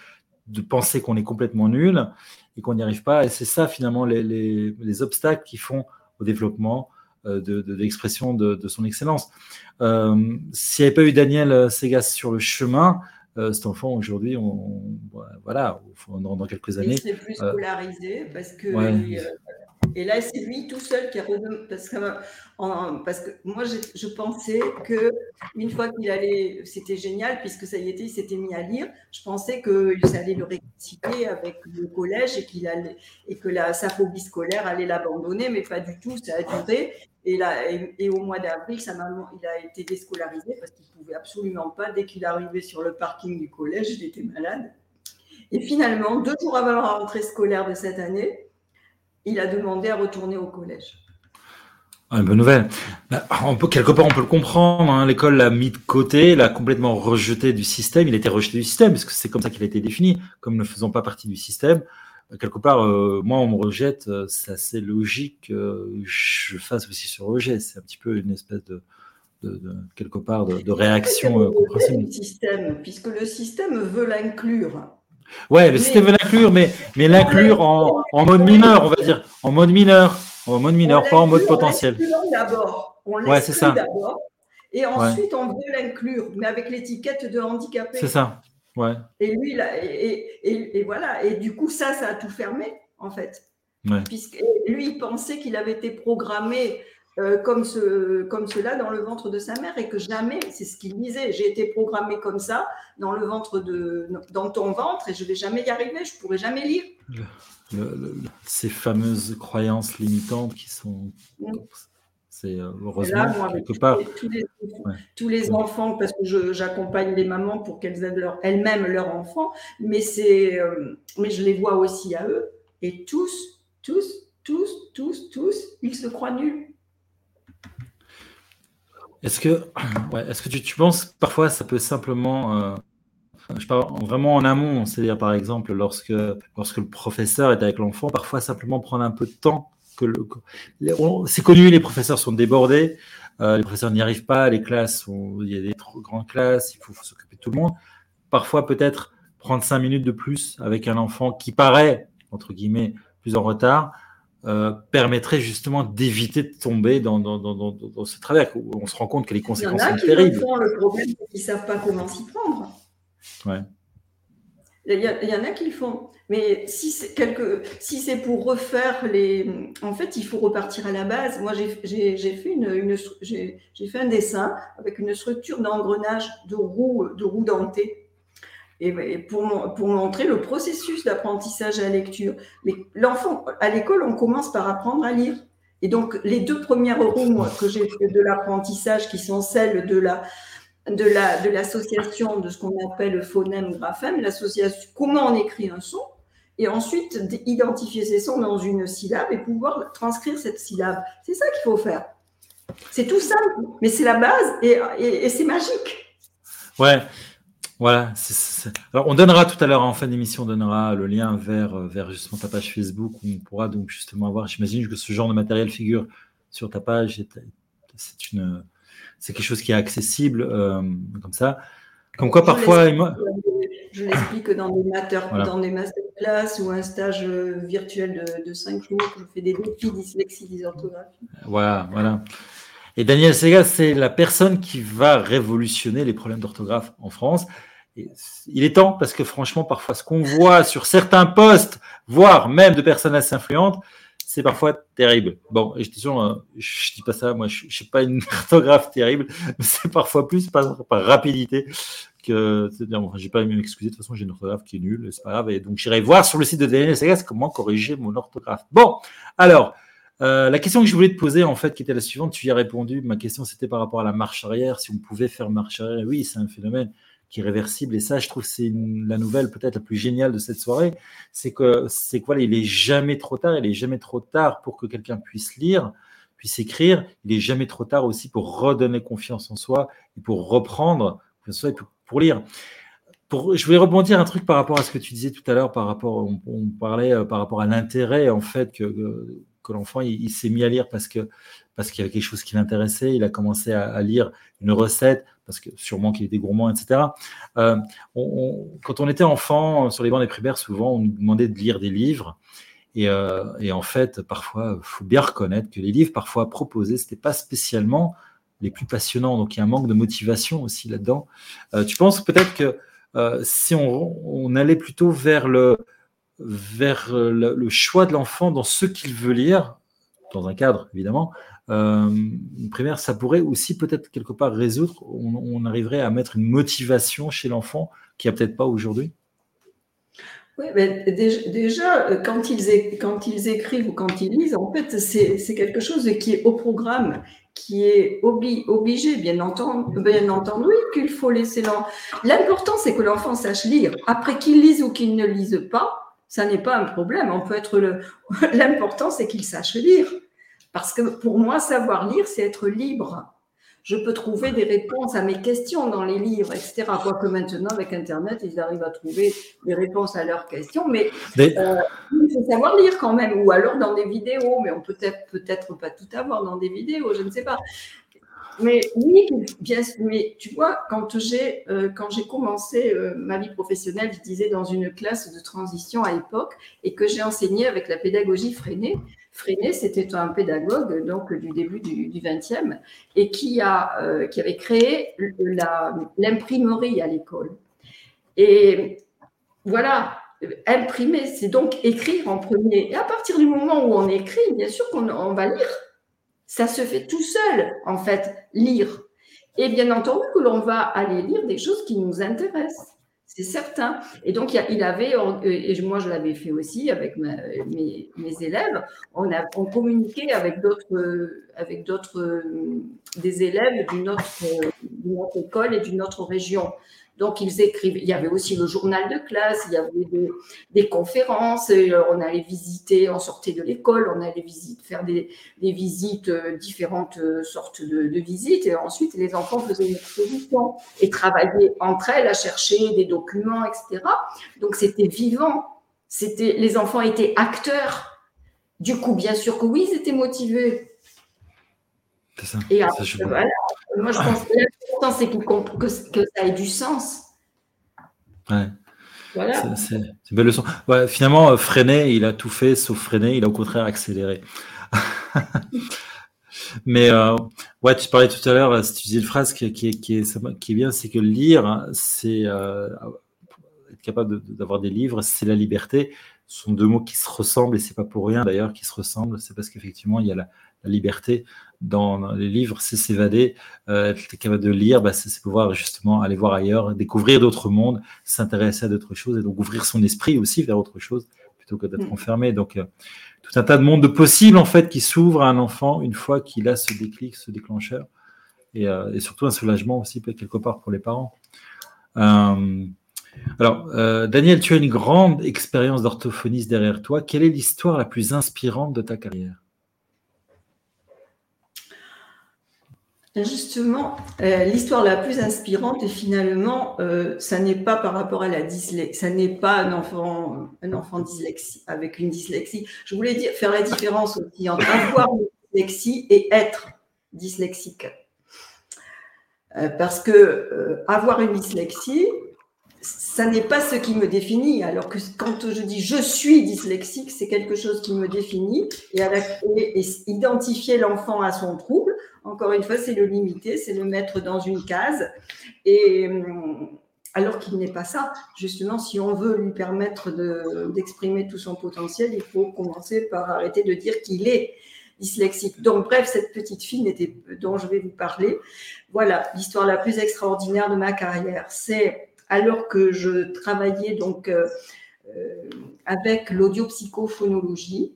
Speaker 1: penser qu'on est complètement nul et qu'on n'y arrive pas. Et c'est ça finalement les, obstacles qui font au développement euh, de, l'expression de, son excellence. Euh, S'il n'y avait pas eu Daniel Segas sur le chemin, euh, cet enfant aujourd'hui, on, voilà, dans, quelques années. Il
Speaker 2: serait plus euh, scolarisé parce que et là, c'est lui tout seul qui a que, parce que moi, je, pensais que une fois qu'il allait, c'était génial puisque ça y était, il s'était mis à lire. Je pensais que ça allait le réciter avec le collège et qu'il allait et que la, sa phobie scolaire allait l'abandonner, mais pas du tout. Ça a duré. Et, au mois d'avril, sa maman, il a été déscolarisé parce qu'il pouvait absolument pas. Dès qu'il arrivait sur le parking du collège, il était malade. Et finalement, deux jours avant la rentrée scolaire de cette année, il a demandé à retourner au collège.
Speaker 1: Ah, une bonne nouvelle. Bah, on peut, quelque part, on peut le comprendre. Hein. L'école l'a mis de côté, l'a complètement rejeté du système. Il été rejeté du système, parce que c'est comme ça qu'il a été défini, comme ne faisant pas partie du système. Euh, quelque part, euh, moi, on me rejette, euh, c'est assez logique que je fasse aussi ce rejet. C'est un petit peu une espèce de, quelque part, de, réaction
Speaker 2: compréhensible. Système, puisque le système veut l'inclure.
Speaker 1: Ouais, système veut l'inclure, mais, mais l'inclure en, en, mode mineur, on va dire. En mode mineur. En mode mineur, pas en mode potentiel.
Speaker 2: d'abord. On ouais, c'est ça. d'abord. Et ensuite, on veut l'inclure, mais avec l'étiquette de handicapé.
Speaker 1: C'est ça. Ouais.
Speaker 2: Et lui, là, et, et, et, voilà. Et du coup, ça, ça a tout fermé, en fait. Ouais. Puisque lui, il pensait qu'il avait été programmé euh, comme, ce, comme cela dans le ventre de sa mère et que jamais, c'est ce qu'il disait, j'ai été programmé comme ça dans le ventre de, dans ton ventre et je vais jamais y arriver, je pourrai jamais lire.
Speaker 1: ces fameuses croyances limitantes qui sont, mm. c'est euh, heureusement quelque part.
Speaker 2: Tous les, enfants, parce que j'accompagne les mamans pour qu'elles aident leur, elles-mêmes leurs enfants, mais c'est, euh, mais je les vois aussi à eux et tous, tous, tous, tous, tous, ils se croient nuls.
Speaker 1: Est-ce que, [CLEARS THROAT] ouais, est-ce que tu, tu, penses que parfois ça peut simplement, euh, je parle vraiment en amont, c'est-à-dire par exemple lorsque, lorsque le professeur est avec l'enfant, parfois simplement prendre un peu de temps. Que le, c'est connu, les professeurs sont débordés, euh, les professeurs n'y arrivent pas, les classes, il y a des trop grandes classes, il faut, faut s'occuper de tout le monde. Parfois peut-être prendre cinq minutes de plus avec un enfant qui paraît, entre guillemets, plus en retard, euh, permettrait justement d'éviter de tomber dans, dans, dans, dans, ce travers où on se rend compte que les conséquences sont terribles.
Speaker 2: Le, font, le problème, c'est qu'ils ne savent pas comment s'y prendre.
Speaker 1: Ouais.
Speaker 2: Il y, il y, en a qui le font. Mais si c'est, quelque, si c'est pour refaire les. En fait, il faut repartir à la base. Moi, j'ai, j'ai fait, une, une j'ai, fait un dessin avec une structure d'engrenage de roues de roue dentées et pour, pour montrer le processus d'apprentissage à la lecture. Mais l'enfant, à l'école, on commence par apprendre à lire. Et donc, les deux premières roues que j'ai fait de l'apprentissage, qui sont celles de la de la de l'association de ce qu'on appelle le phonème graphème, l'association comment on écrit un son, et ensuite identifier ces sons dans une syllabe et pouvoir transcrire cette syllabe. C'est ça qu'il faut faire. C'est tout simple, mais c'est la base et, c'est magique.
Speaker 1: Ouais, voilà. Alors, on donnera tout à l'heure en fin d'émission, on donnera le lien vers, vers justement ta page Facebook où on pourra donc justement avoir, j'imagine que ce genre de matériel figure sur ta page. C'est une, c'est quelque chose qui est accessible euh, comme ça. Comme quoi, parfois.
Speaker 2: Je l'explique dans des, dans des masterclass ou un stage euh, virtuel de, de 5 jours. Je fais des défis dyslexie, dysorthographie.
Speaker 1: Voilà, voilà. Et Daniel Sega, c'est la personne qui va révolutionner les problèmes d'orthographe en France. il est temps parce que franchement, parfois, ce qu'on voit sur certains postes, voire même de personnes assez influentes, c'est parfois terrible. Bon, et je dis, euh, je dis pas ça, moi, je, ne suis pas une [LAUGHS] orthographe terrible, mais c'est parfois plus par, rapidité que. Bon, j'ai pas à m'excuser, de toute façon, j'ai une orthographe qui est nulle, c'est pas grave. Et donc, j'irai voir sur le site de Daniel Sagas comment corriger mon orthographe. Bon, alors, euh, la question que je voulais te poser, en fait, qui était la suivante, tu y as répondu. Ma question, c'était par rapport à la marche arrière. Si on pouvait faire marche arrière, oui, c'est un phénomène qui est réversible. Et ça, je trouve, c'est la nouvelle peut-être la plus géniale de cette soirée. C'est que, c'est quoi Il est jamais trop tard. Il est jamais trop tard pour que quelqu'un puisse lire, puisse écrire. Il est jamais trop tard aussi pour redonner confiance en soi et pour reprendre confiance pour, lire. Pour, je voulais rebondir un truc par rapport à ce que tu disais tout à l'heure, par rapport, on, parlait euh, par rapport à l'intérêt en fait que, que, l'enfant il s'est mis à lire parce que parce qu'il y avait quelque chose qui l'intéressait. Il a commencé à, lire une recette, parce que sûrement qu'il était gourmand, etc. Euh, quand on était enfant, sur les bancs des primaires, souvent, on nous demandait de lire des livres. Et, euh, en fait, parfois, il faut bien reconnaître que les livres parfois proposés, ce n'était pas spécialement les plus passionnants. Donc, il y a un manque de motivation aussi là-dedans. Euh, tu penses peut-être que si on, allait plutôt vers le, vers le choix de l'enfant dans ce qu'il veut lire, dans un cadre évidemment, euh, primaire, ça pourrait aussi peut-être quelque part résoudre, on, arriverait à mettre une motivation chez l'enfant qui a peut-être pas aujourd'hui?
Speaker 2: Oui, mais déjà, euh, quand ils, quand ils écrivent ou quand ils lisent, en fait, c'est quelque chose qui est au programme, qui est obligé, bien entendu, bien entendu qu'il faut laisser l'enfant. L'important, c'est que l'enfant sache lire. Après qu'il lise ou qu'il ne lise pas, ça n'est pas un problème. On peut être le. [LAUGHS] L'important, c'est qu'il sache lire. Parce que pour moi, savoir lire, c'est être libre. Je peux trouver des réponses à mes questions dans les livres, etc. Quoique maintenant, avec Internet, ils arrivent à trouver des réponses à leurs questions. Mais euh, il faut savoir lire quand même, ou alors dans des vidéos. Mais on peut peut-être peut-être pas tout avoir dans des vidéos, je ne sais pas. Mais oui, bien, mais tu vois, quand j'ai euh, quand j'ai commencé euh, ma vie professionnelle, je disais dans une classe de transition à l'époque, et que j'ai enseigné avec la pédagogie freinée. Freinet, c'était un pédagogue donc du début du XXe et qui, a, euh, qui avait créé l'imprimerie à l'école. Et voilà, imprimer, c'est donc écrire en premier. Et à partir du moment où on écrit, bien sûr qu'on on va lire. Ça se fait tout seul, en fait, lire. Et bien entendu que l'on va aller lire des choses qui nous intéressent. C'est certain. Et donc, il avait, euh, et moi je l'avais fait aussi avec mes, élèves, on, a, communiquait avec d'autres, avec d'autres, euh, des élèves d'une autre école et d'une autre région. Donc, ils écrivent. Il y avait aussi le journal de classe, il y avait des, conférences, euh, on allait visiter, on sortait de l'école, on allait visiter, faire des, visites, euh, différentes euh, sortes de, visites. Et ensuite, les enfants faisaient une exposition et travaillaient entre elles à chercher des documents, etc. Donc, c'était vivant. C'était, les enfants étaient acteurs. Du coup, bien sûr que oui, ils étaient motivés. C'est ça. Et après, voilà, moi, je pense que l'important, c'est que, que, ça ait du sens.
Speaker 1: Ouais. Voilà. C'est une belle leçon. Ouais, finalement, euh, freiner, il a tout fait sauf freiner, il a au contraire accéléré. [LAUGHS] Mais euh, ouais, tu parlais tout à l'heure, euh, tu disais une phrase qui, qui, qui, est, qui est bien, c'est que lire, hein, c'est euh, être capable d'avoir des livres, c'est la liberté. Ce sont deux mots qui se ressemblent et c'est pas pour rien d'ailleurs qu'ils se ressemblent. C'est parce qu'effectivement, il y a la, la liberté dans les livres, c'est s'évader, euh, être capable de lire, bah, c'est pouvoir justement aller voir ailleurs, découvrir d'autres mondes, s'intéresser à d'autres choses et donc ouvrir son esprit aussi vers autre chose plutôt que d'être mm. enfermé. Donc, euh, tout un tas de mondes possibles en fait qui s'ouvrent à un enfant une fois qu'il a ce déclic, ce déclencheur et, euh, et, surtout un soulagement aussi quelque part pour les parents. Euh, Alors, euh, Daniel, tu as une grande expérience d'orthophoniste derrière toi. Quelle est l'histoire la plus inspirante de ta carrière?
Speaker 2: Justement, euh, l'histoire la plus inspirante, et finalement, euh, ça n'est pas par rapport à la dyslexie, ça n'est pas un enfant, un enfant dyslexie, avec une dyslexie. Je voulais dire, faire la différence aussi entre avoir une dyslexie et être dyslexique. Euh, parce que avoir une dyslexie, ça n'est pas ce qui me définit. Alors que quand je dis je suis dyslexique, c'est quelque chose qui me définit et, et identifier l'enfant à son trouble encore une fois, c'est le limiter, c'est le mettre dans une case. Et hum, alors qu'il n'est pas ça. Justement, si on veut lui permettre d'exprimer tout son potentiel, il faut commencer par arrêter de dire qu'il est dyslexique. Donc, bref, cette petite fille dont je vais vous parler, voilà l'histoire la plus extraordinaire de ma carrière. C'est alors que je travaillais donc euh, euh, avec l'audiopsychophonologie,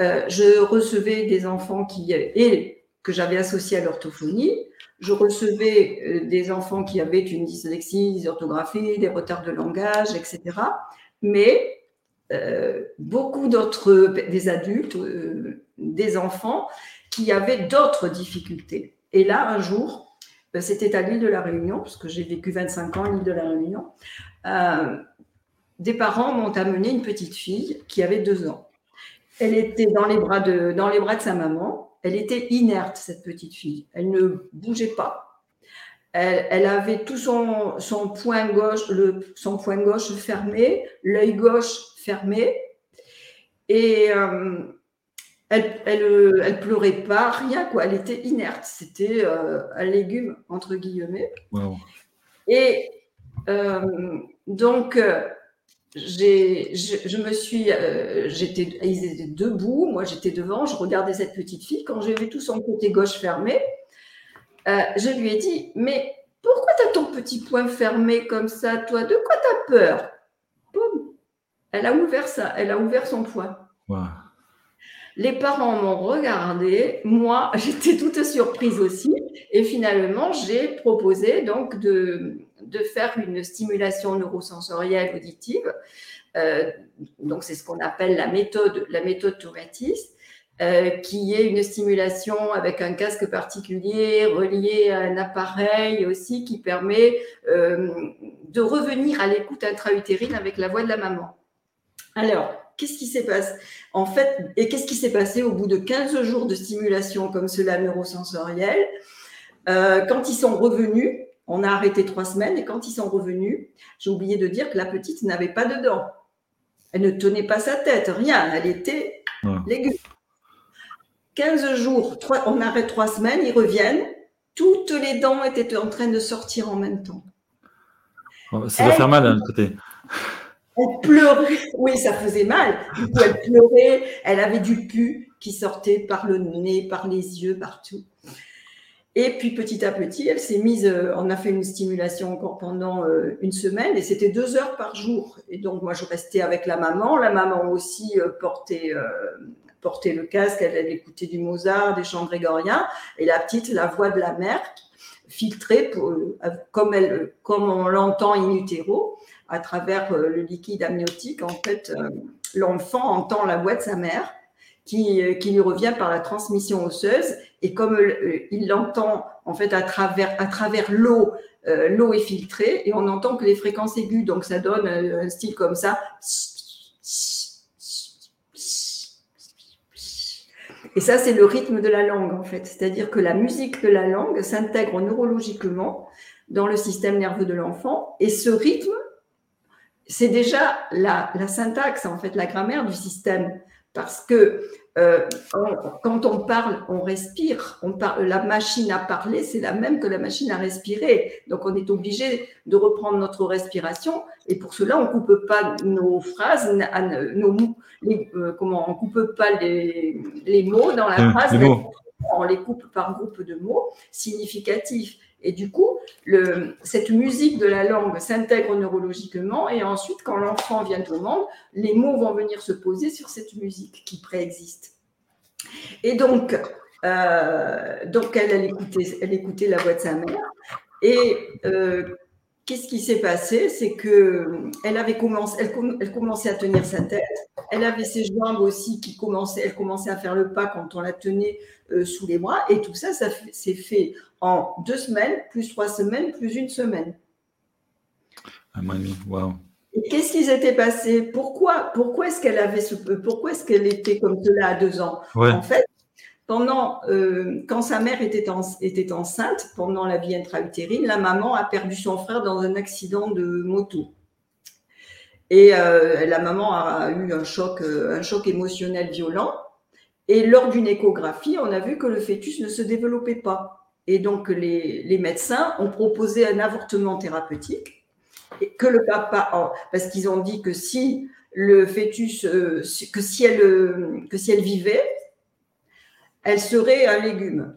Speaker 2: euh, je recevais des enfants qui et que j'avais associé à l'orthophonie. Je recevais euh, des enfants qui avaient une dyslexie, des orthographies, des retards de langage, etc. Mais euh, beaucoup d'autres, des adultes, euh, des enfants qui avaient d'autres difficultés. Et là, un jour, c'était à l'île de la Réunion, parce que j'ai vécu 25 ans à l'île de la Réunion, des parents m'ont amené une petite fille qui avait deux ans. Elle était dans les bras de, dans les bras de sa maman elle était inerte, cette petite fille. Elle ne bougeait pas. Elle, avait tout son, son, point gauche, le, son point gauche fermé, l'œil gauche fermé. Et euh, elle, elle, pleurait pas, rien quoi. Elle était inerte. C'était euh, un légume entre guillemets. Et euh, donc je, me suis, euh, j'étais, ils étaient debout, moi j'étais devant, je regardais cette petite fille. Quand j'ai vu tout son côté gauche fermé, euh, je lui ai dit, mais pourquoi tu as ton petit poing fermé comme ça, toi? De quoi tu as peur? Boum Elle a ouvert ça, elle a ouvert son poing. Les parents m'ont regardé, moi [LAUGHS] j'étais toute surprise aussi, et finalement j'ai proposé donc de, de faire une stimulation neurosensorielle auditive. Euh, donc, c'est ce qu'on appelle la méthode, la méthode euh, qui est une stimulation avec un casque particulier relié à un appareil aussi qui permet euh, de revenir à l'écoute intra-utérine avec la voix de la maman. Alors, qu'est-ce qui s'est passé? En fait, et qu'est-ce qui s'est passé au bout de 15 jours de stimulation comme cela neurosensorielle Quand ils sont revenus, on a arrêté trois semaines et quand ils sont revenus, j'ai oublié de dire que la petite n'avait pas de dents. Elle ne tenait pas sa tête, rien. Elle était légume. 15 jours, on arrête trois semaines, ils reviennent. Toutes les dents étaient en train de sortir en même temps.
Speaker 1: Oh, ça va faire mal d'un côté.
Speaker 2: Elle pleurait. Oui, ça faisait mal. elle pleurait. Elle avait du pu qui sortait par le nez, par les yeux, partout. Et puis petit à petit, elle s'est mise, euh, on a fait une stimulation encore pendant euh, une semaine et c'était deux heures par jour. Et donc moi, je restais avec la maman. La maman aussi euh, portait, portait le casque, elle, elle, écoutait du Mozart, des chants grégoriens. Et la petite, la voix de la mère, filtrée pour, comme, elle, comme on l'entend in utero, à travers le liquide amniotique. En fait, l'enfant entend la voix de sa mère qui, qui lui revient par la transmission osseuse et comme euh, il l'entend en fait à travers, à travers l'eau, euh, l'eau est filtrée et on entend que les fréquences aiguës, donc ça donne euh, un style comme ça. Et ça, c'est le rythme de la langue en fait. C'est-à-dire que la musique de la langue s'intègre neurologiquement dans le système nerveux de l'enfant et ce rythme, c'est déjà la, la syntaxe, en fait, la grammaire du système. Parce que euh, quand on parle, on respire. On parle, la machine à parler, c'est la même que la machine à respirer. Donc, on est obligé de reprendre notre respiration. Et pour cela, on ne coupe pas nos phrases, nos, les, euh, comment, on coupe pas les, les mots dans la phrase. On les coupe par groupe de mots significatifs. Et du coup, cette musique de la langue s'intègre neurologiquement et ensuite, quand l'enfant vient au monde, les mots vont venir se poser sur cette musique qui préexiste. Et donc, euh, donc elle, elle, écoutait, elle écoutait la voix de sa mère. Et euh, qu'est-ce qui s'est passé? C'est que elle avait commencé, elle, elle, commençait à tenir sa tête. Elle avait ses jambes aussi qui commençaient, elle commençait à faire le pas quand on la tenait euh, sous les bras. Et tout ça, ça s'est fait en deux semaines, plus trois semaines, plus une semaine.
Speaker 1: Un mois et demi, waouh.
Speaker 2: Qu'est-ce qui s'était passé? Pourquoi, pourquoi est-ce qu'elle avait ce, pourquoi est-ce qu'elle était comme cela à deux ans? En fait, pendant euh, quand sa mère était, était enceinte, pendant la vie intra-utérine, la maman a perdu son frère dans un accident de moto. Et euh, la maman a eu un choc, euh, un choc émotionnel violent. Et lors d'une échographie, on a vu que le fœtus ne se développait pas. Et donc les, les médecins ont proposé un avortement thérapeutique que le papa, parce qu'ils ont dit que si le fœtus, que, si elle, que si elle vivait, elle serait un légume.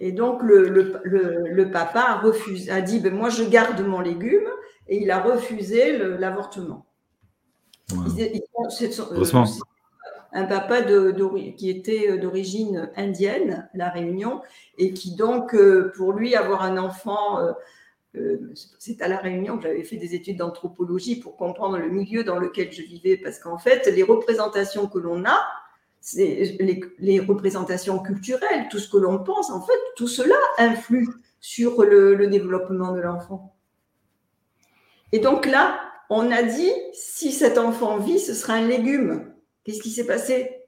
Speaker 2: Et donc le, le, papa a, refusé, a dit ben, Moi, je garde mon légume, et il a refusé l'avortement. Euh, un papa de, qui était d'origine indienne, La Réunion, et qui donc, pour lui, avoir un enfant c'est à La Réunion que j'avais fait des études d'anthropologie pour comprendre le milieu dans lequel je vivais, parce qu'en fait, les représentations que l'on a, c'est les, représentations culturelles, tout ce que l'on pense, en fait, tout cela influe sur le, développement de l'enfant. Et donc là, on a dit, si cet enfant vit, ce sera un légume. Qu'est-ce qui s'est passé?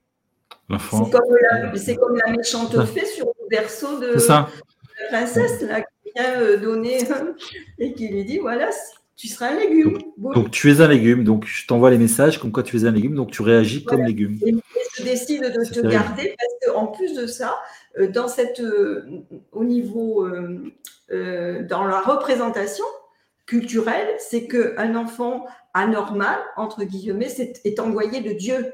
Speaker 2: C'est comme, la, méchante fée sur le berceau de, de la princesse, là, euh, donné [LAUGHS] et qui lui dit voilà, tu seras un légume.
Speaker 1: Donc tu es un légume, donc je t'envoie les messages comme quoi tu es un légume, donc tu réagis comme légume.
Speaker 2: Et je décide de te garder parce qu'en plus de ça, euh, dans cette, euh, au niveau, dans la représentation culturelle, c'est qu'un enfant anormal, entre guillemets, est envoyé de Dieu.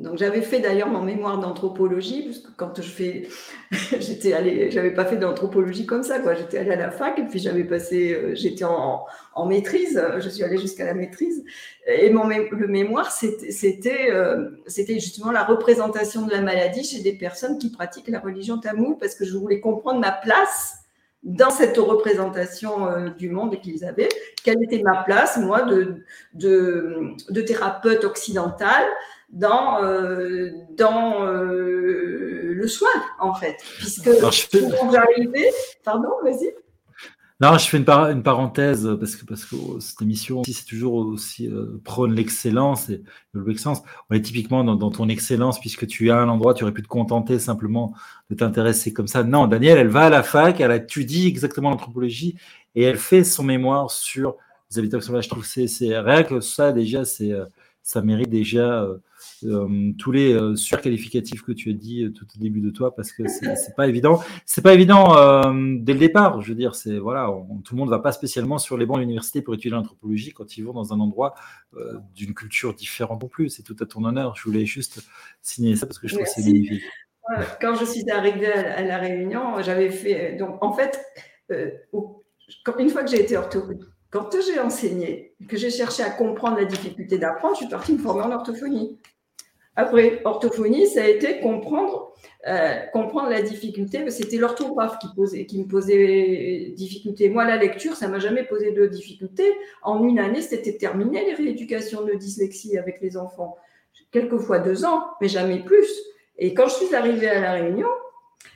Speaker 2: Donc j'avais fait d'ailleurs mon mémoire d'anthropologie, parce que quand je fais, [LAUGHS] j'étais allée, j'avais pas fait d'anthropologie comme ça, quoi. J'étais allée à la fac et puis j'avais passé, euh, j'étais en, maîtrise, je suis allée jusqu'à la maîtrise. Et mon le mémoire, c'était, euh, c'était justement la représentation de la maladie chez des personnes qui pratiquent la religion tamoule, parce que je voulais comprendre ma place dans cette représentation euh, du monde qu'ils avaient, quelle était ma place, moi, de, de thérapeute occidentale, dans, euh, dans euh, le soin, en fait. Puisque Alors, je fais... Pardon, vas-y.
Speaker 1: Non, je fais une, une, parenthèse parce que, parce que cette émission, c'est toujours aussi euh, prône l'excellence et l'excellence. On est typiquement dans, dans, ton excellence puisque tu as un endroit, tu aurais pu te contenter simplement de t'intéresser comme ça. Non, Daniel, elle va à la fac, elle étudie exactement l'anthropologie et elle fait son mémoire sur les habitants sauvages. Je trouve que c'est rien que ça déjà, c'est ça mérite déjà euh, tous les euh, surqualificatifs que tu as dit euh, tout au début de toi parce que c'est pas évident. C'est pas évident dès le départ. Je veux dire, c'est voilà, tout le monde va pas spécialement sur les bancs de l'université pour étudier l'anthropologie quand ils vont dans un endroit d'une culture différente non plus. C'est tout à ton honneur. Je voulais juste signer ça parce que je trouve que c'est magnifique.
Speaker 2: Quand je suis arrivée à la Réunion, j'avais fait donc en fait une fois que j'ai été orthophonie, quand j'ai enseigné, que j'ai cherché à comprendre la difficulté d'apprendre, je suis partie me former en orthophonie. Après, orthophonie, ça a été comprendre, euh, comprendre la difficulté. C'était l'orthographe qui, me posait difficulté. Moi, la lecture, ça m'a jamais posé de difficulté. En une année, c'était terminé les rééducations de dyslexie avec les enfants. Quelquefois deux ans, mais jamais plus. Et quand je suis arrivée à la Réunion,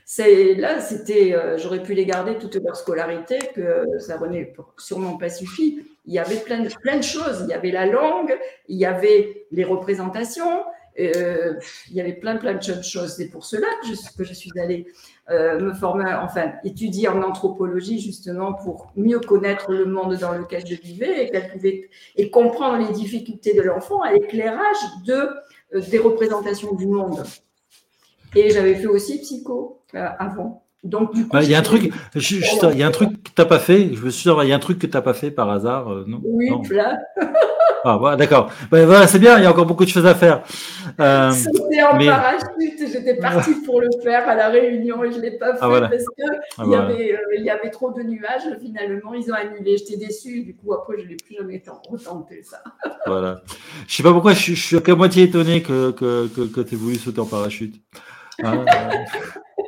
Speaker 2: c'est là, c'était, euh, j'aurais pu les garder toute leur scolarité, que ça n'aurait sûrement pas suffi. Il y avait plein de, plein de choses. Il y avait la langue, il y avait les représentations, euh, il y avait plein, plein de choses. C'est pour cela que je, que je suis allée euh, me former, enfin, étudier en anthropologie justement pour mieux connaître le monde dans lequel je vivais et, comprendre les difficultés de l'enfant à l'éclairage de, des représentations du monde. Et j'avais fait aussi psycho avant. Donc,
Speaker 1: bah, il y a un truc, il y a un truc que t'as pas fait. Je me suis il y a un truc que tu n'as pas fait par hasard, non?
Speaker 2: Oui, là.
Speaker 1: Ah, d'accord. voilà, c'est bien, il y a encore beaucoup de choses à faire.
Speaker 2: Euh, C'était en parachute, j'étais partie [LAUGHS] pour le faire à la Réunion et je ne l'ai pas ah, fait parce qu'il ah, y, avait, euh, y avait trop de nuages. Finalement, ils ont annulé. J'étais déçue. Du coup, après, je ne l'ai plus jamais tenté, ça.
Speaker 1: voilà. Je ne sais pas pourquoi, je, je suis qu'à moitié étonné que, que, que, que tu aies voulu sauter en parachute. Hein, euh,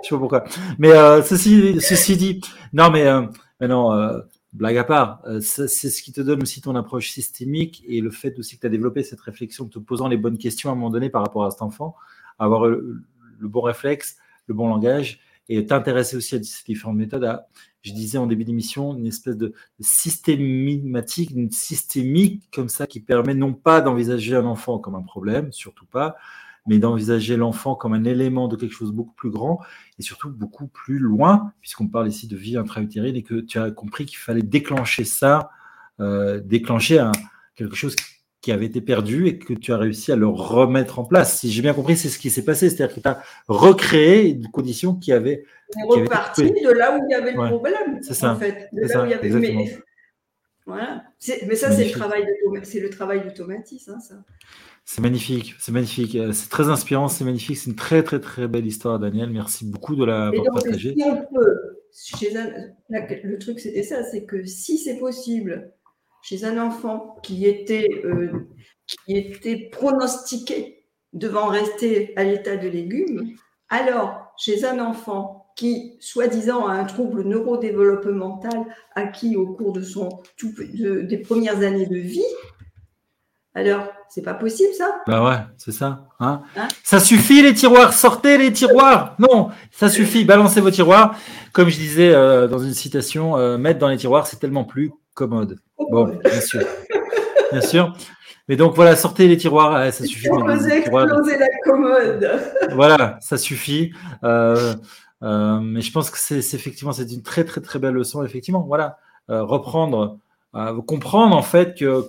Speaker 1: sais pas pourquoi. Mais euh, ceci, dit, non, mais, euh, mais non, euh, blague à part, c'est ce qui te donne aussi ton approche systémique et le fait aussi que tu as développé cette réflexion, te posant les bonnes questions à un moment donné par rapport à cet enfant, avoir le, le bon réflexe, le bon langage et t'intéresser aussi à ces différentes méthodes, à, je disais en début d'émission, une espèce de systématique, une systémique comme ça qui permet non pas d'envisager un enfant comme un problème, surtout pas, mais d'envisager l'enfant comme un élément de quelque chose beaucoup plus grand et surtout beaucoup plus loin, puisqu'on parle ici de vie intra-utérine et que tu as compris qu'il fallait déclencher ça, euh, déclencher un, quelque chose qui avait été perdu et que tu as réussi à le remettre en place. Si j'ai bien compris, c'est ce qui s'est passé. C'est-à-dire que tu as recréé une condition qui avait.
Speaker 2: On est reparti de là où il y avait le
Speaker 1: Ouais,
Speaker 2: problème.
Speaker 1: c'est ça,
Speaker 2: En fait, de là
Speaker 1: ça,
Speaker 2: où il y avait. Mais, voilà. Mais ça, c'est le travail c'est le travail d'automatisme. hein, ça.
Speaker 1: C'est magnifique, c'est magnifique. Euh, C'est très inspirant, c'est magnifique. C'est une très, très, très belle histoire, Daniel. Merci beaucoup de
Speaker 2: si on peut, chez un, là, le truc c'était ça, c'est que si c'est possible, chez un enfant qui était, euh, qui était pronostiqué devant rester à l'état de légume, alors chez un enfant qui, soi-disant, a un trouble neurodéveloppemental acquis au cours de son, tout- de- des premières années de vie, alors c'est pas possible ça?
Speaker 1: Bah ouais, c'est ça. Hein?
Speaker 2: Hein?
Speaker 1: Ça suffit les tiroirs, sortez les tiroirs. Non, ça suffit, balancez vos tiroirs. Comme je disais euh, dans une citation, euh, mettre dans les tiroirs, c'est tellement plus commode. Bon, bien sûr. Bien sûr. Mais donc voilà, sortez les tiroirs, ça suffit.
Speaker 2: On
Speaker 1: tiroirs.
Speaker 2: exploser la commode.
Speaker 1: Voilà, ça suffit. Euh, mais je pense que c'est effectivement c'est une très très très belle leçon. Effectivement, voilà, Euh, reprendre, euh, comprendre en fait que,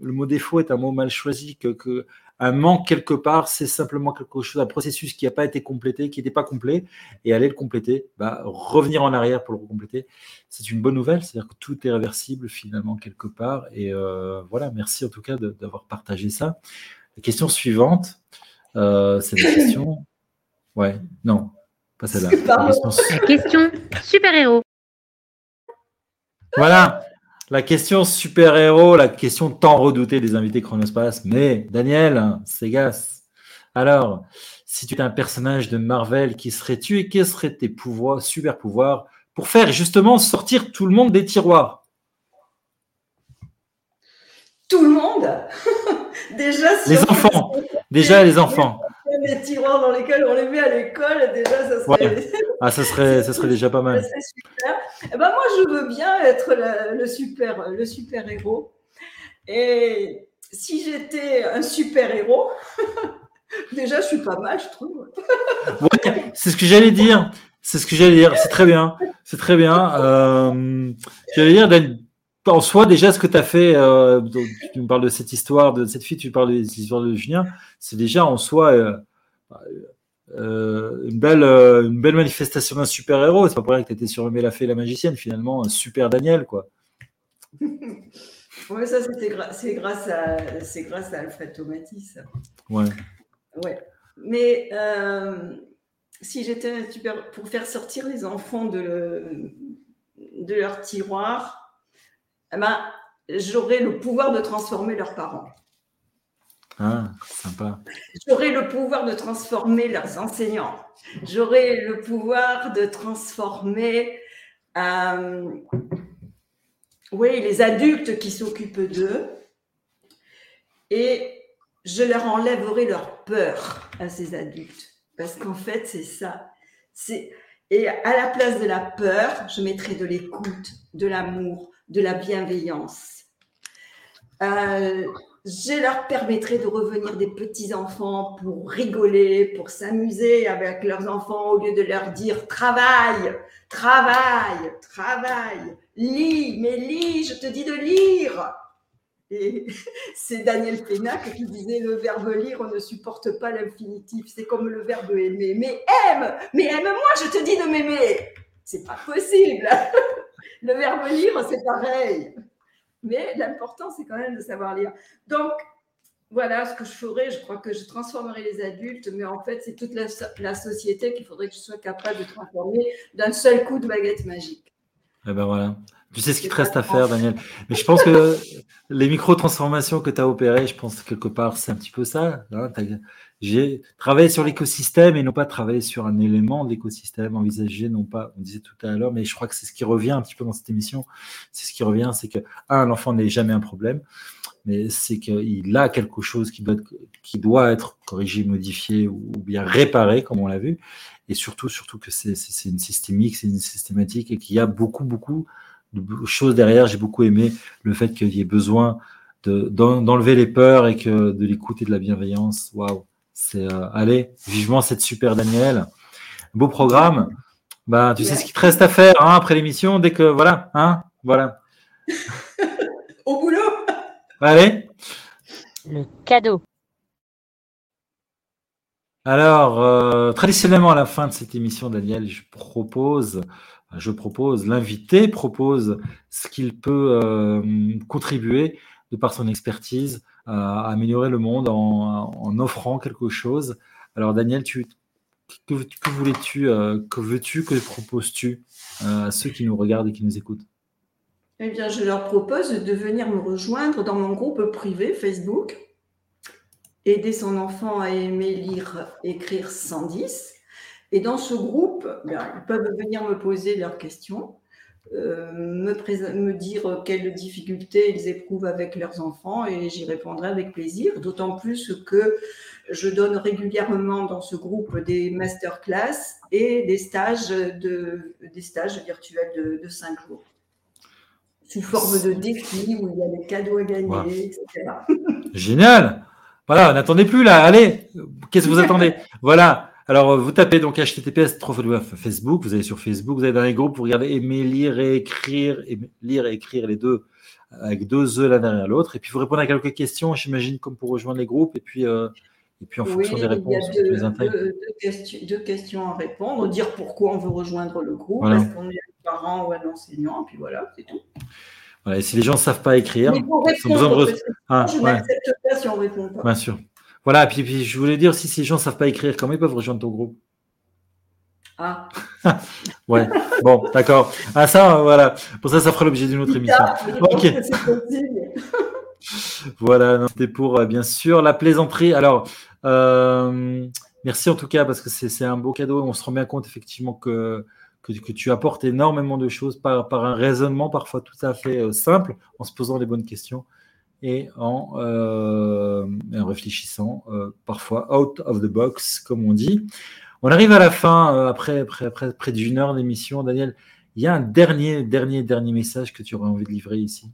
Speaker 1: le mot défaut est un mot mal choisi, que, un manque quelque part, c'est simplement quelque chose, un processus qui n'a pas été complété, qui n'était pas complet, et aller le compléter, bah, revenir en arrière pour le compléter, c'est une bonne nouvelle, c'est-à-dire que tout est réversible finalement quelque part. Et euh, voilà, merci en tout cas d'avoir partagé ça. La question suivante, euh, c'est la question. Ouais, non, pas celle-là. La question-
Speaker 3: super-héros.
Speaker 1: Voilà, la question super-héros, la question tant redoutée des invités Chronospace. Mais Daniel, Segas, alors, si tu étais un personnage de Marvel, qui serais-tu et quels seraient tes pouvoirs, super pouvoirs pour faire justement sortir tout le monde des tiroirs?
Speaker 2: Tout le monde? [LAUGHS] Déjà, si
Speaker 1: Les enfants, déjà les enfants.
Speaker 2: Les tiroirs dans lesquels on les met à l'école, déjà, ça serait,
Speaker 1: Ah, ça serait, [LAUGHS] ça serait déjà pas mal.
Speaker 2: super. Eh ben, moi, je veux bien être le, le super, le super héros. Et si j'étais un super héros, [LAUGHS] déjà, je suis pas mal, je trouve. [LAUGHS]
Speaker 1: Ouais, c'est ce que j'allais dire. C'est ce que j'allais dire. C'est très bien. C'est très bien. Euh, j'allais dire, en soi, déjà, ce que tu as fait, euh, donc, tu me parles de cette histoire, de cette fille, tu parles des histoires de Julien, c'est déjà en soi euh, euh, une, belle, une belle manifestation d'un super-héros. C'est pas pour rien que tu étais surnommé la fée et la magicienne, finalement, un super Daniel, quoi.
Speaker 2: Ouais, ça, c'était gra- c'est grâce à, grâce à Alfred Tomatis. ça.
Speaker 1: Ouais.
Speaker 2: Ouais. Mais si j'étais un super pour faire sortir les enfants de, le- de leur tiroir, eh ben, j'aurais le pouvoir de transformer leurs parents.
Speaker 1: Ah, sympa.
Speaker 2: J'aurais le pouvoir de transformer leurs enseignants. J'aurais le pouvoir de transformer euh, oui, les adultes qui s'occupent d'eux. Et je leur enlèverai leur peur à ces adultes. Parce qu'en fait, c'est ça. C'est et à la place de la peur, je mettrai de l'écoute, de l'amour, de la bienveillance. Euh, je leur permettrai de revenir des petits-enfants pour rigoler, pour s'amuser avec leurs enfants au lieu de leur dire travaille, travaille, travaille, lis, mais lis, je te dis de lire. Et [LAUGHS] c'est Daniel Pénac qui disait le verbe lire, on ne supporte pas l'infinitif, c'est comme le verbe aimer. Mais aime, mais aime-moi, je te dis de m'aimer. C'est pas possible. [LAUGHS] Le verbe lire, c'est pareil. Mais l'important, c'est quand même de savoir lire. Donc, voilà ce que je ferais. Je crois que je transformerai les adultes, mais en fait, c'est toute la société qu'il faudrait que je sois capable de transformer d'un seul coup de baguette magique.
Speaker 1: Eh ben voilà. Tu sais ce qu'il te reste à faire, Daniel. Mais je pense que les micro-transformations que tu as opérées, je pense que quelque part, c'est un petit peu ça. Hein. J'ai travaillé sur l'écosystème et non pas travaillé sur un élément de l'écosystème, envisagé, non pas, on disait tout à l'heure, mais je crois que c'est ce qui revient un petit peu dans cette émission. C'est ce qui revient, c'est que, un, l'enfant n'est jamais un problème, mais c'est qu'il a quelque chose qui doit, être, qui doit être corrigé, modifié ou bien réparé, comme on l'a vu. Et surtout, surtout que c'est une systémique, c'est une systématique et qu'il y a beaucoup, beaucoup de choses derrière. J'ai beaucoup aimé le fait qu'il y ait besoin d'enlever les peurs et que de l'écoute et de la bienveillance. Waouh, c'est euh, allez, vivement cette super Daniel. Beau programme. Bah, tu sais ce qu'il te reste à faire hein, après l'émission, dès que voilà, hein, voilà. [LAUGHS]
Speaker 2: Au boulot.
Speaker 1: Allez.
Speaker 3: Le cadeau.
Speaker 1: Alors, euh, traditionnellement à la fin de cette émission, Daniel, je propose je propose, l'invité propose ce qu'il peut euh, contribuer de par son expertise à améliorer le monde en, offrant quelque chose. Alors Daniel, tu, que, voulais-tu, euh, que veux-tu, que proposes-tu euh, à ceux qui nous regardent et qui nous écoutent?
Speaker 2: Eh bien, je leur propose de venir me rejoindre dans mon groupe privé Facebook, aider son enfant à aimer lire, écrire 110 et dans ce groupe, ben, ils peuvent venir me poser leurs questions, euh, me, dire quelles difficultés ils éprouvent avec leurs enfants et j'y répondrai avec plaisir, d'autant plus que je donne régulièrement dans ce groupe des masterclass et des stages, de, des stages virtuels de, de 5 jours sous forme de défis où il y a des cadeaux à gagner, etc. [LAUGHS]
Speaker 1: Génial Voilà, n'attendez plus là, allez Qu'est-ce que vous attendez? Voilà alors, vous tapez donc https Facebook, vous allez sur Facebook, vous allez dans les groupes, vous regardez aimer lire et écrire, lire et écrire les deux avec deux E l'un derrière l'autre. Et puis vous répondez à quelques questions, j'imagine, comme pour rejoindre les groupes. Et puis, euh, et puis en fonction des réponses,
Speaker 2: il y a deux, questions, à répondre, dire pourquoi on veut rejoindre le groupe, est-ce qu'on est un parent ou un enseignant, et puis voilà, c'est tout.
Speaker 1: Voilà, et si les gens ne savent pas écrire,
Speaker 2: ils ont besoin de... ah, je n'accepte pas si on ne répond pas.
Speaker 1: Bien sûr. Voilà, puis, puis je voulais dire, si ces gens ne savent pas écrire, comment ils peuvent rejoindre ton groupe?
Speaker 2: Ah. [LAUGHS]
Speaker 1: ouais, bon, d'accord. Ah, ça, voilà. Pour ça, ça fera l'objet d'une autre émission. Ok. [LAUGHS] voilà, c'était pour, euh, bien sûr, la plaisanterie. Alors, euh, merci en tout cas, parce que c'est un beau cadeau. On se rend bien compte, effectivement, que, que, tu apportes énormément de choses par, par un raisonnement parfois tout à fait euh, simple, en se posant les bonnes questions et en, euh, réfléchissant euh, parfois out of the box, comme on dit. On arrive à la fin, euh, après, après, après près d'une heure d'émission. Daniel, il y a un dernier, dernier, dernier message que tu aurais envie de livrer ici?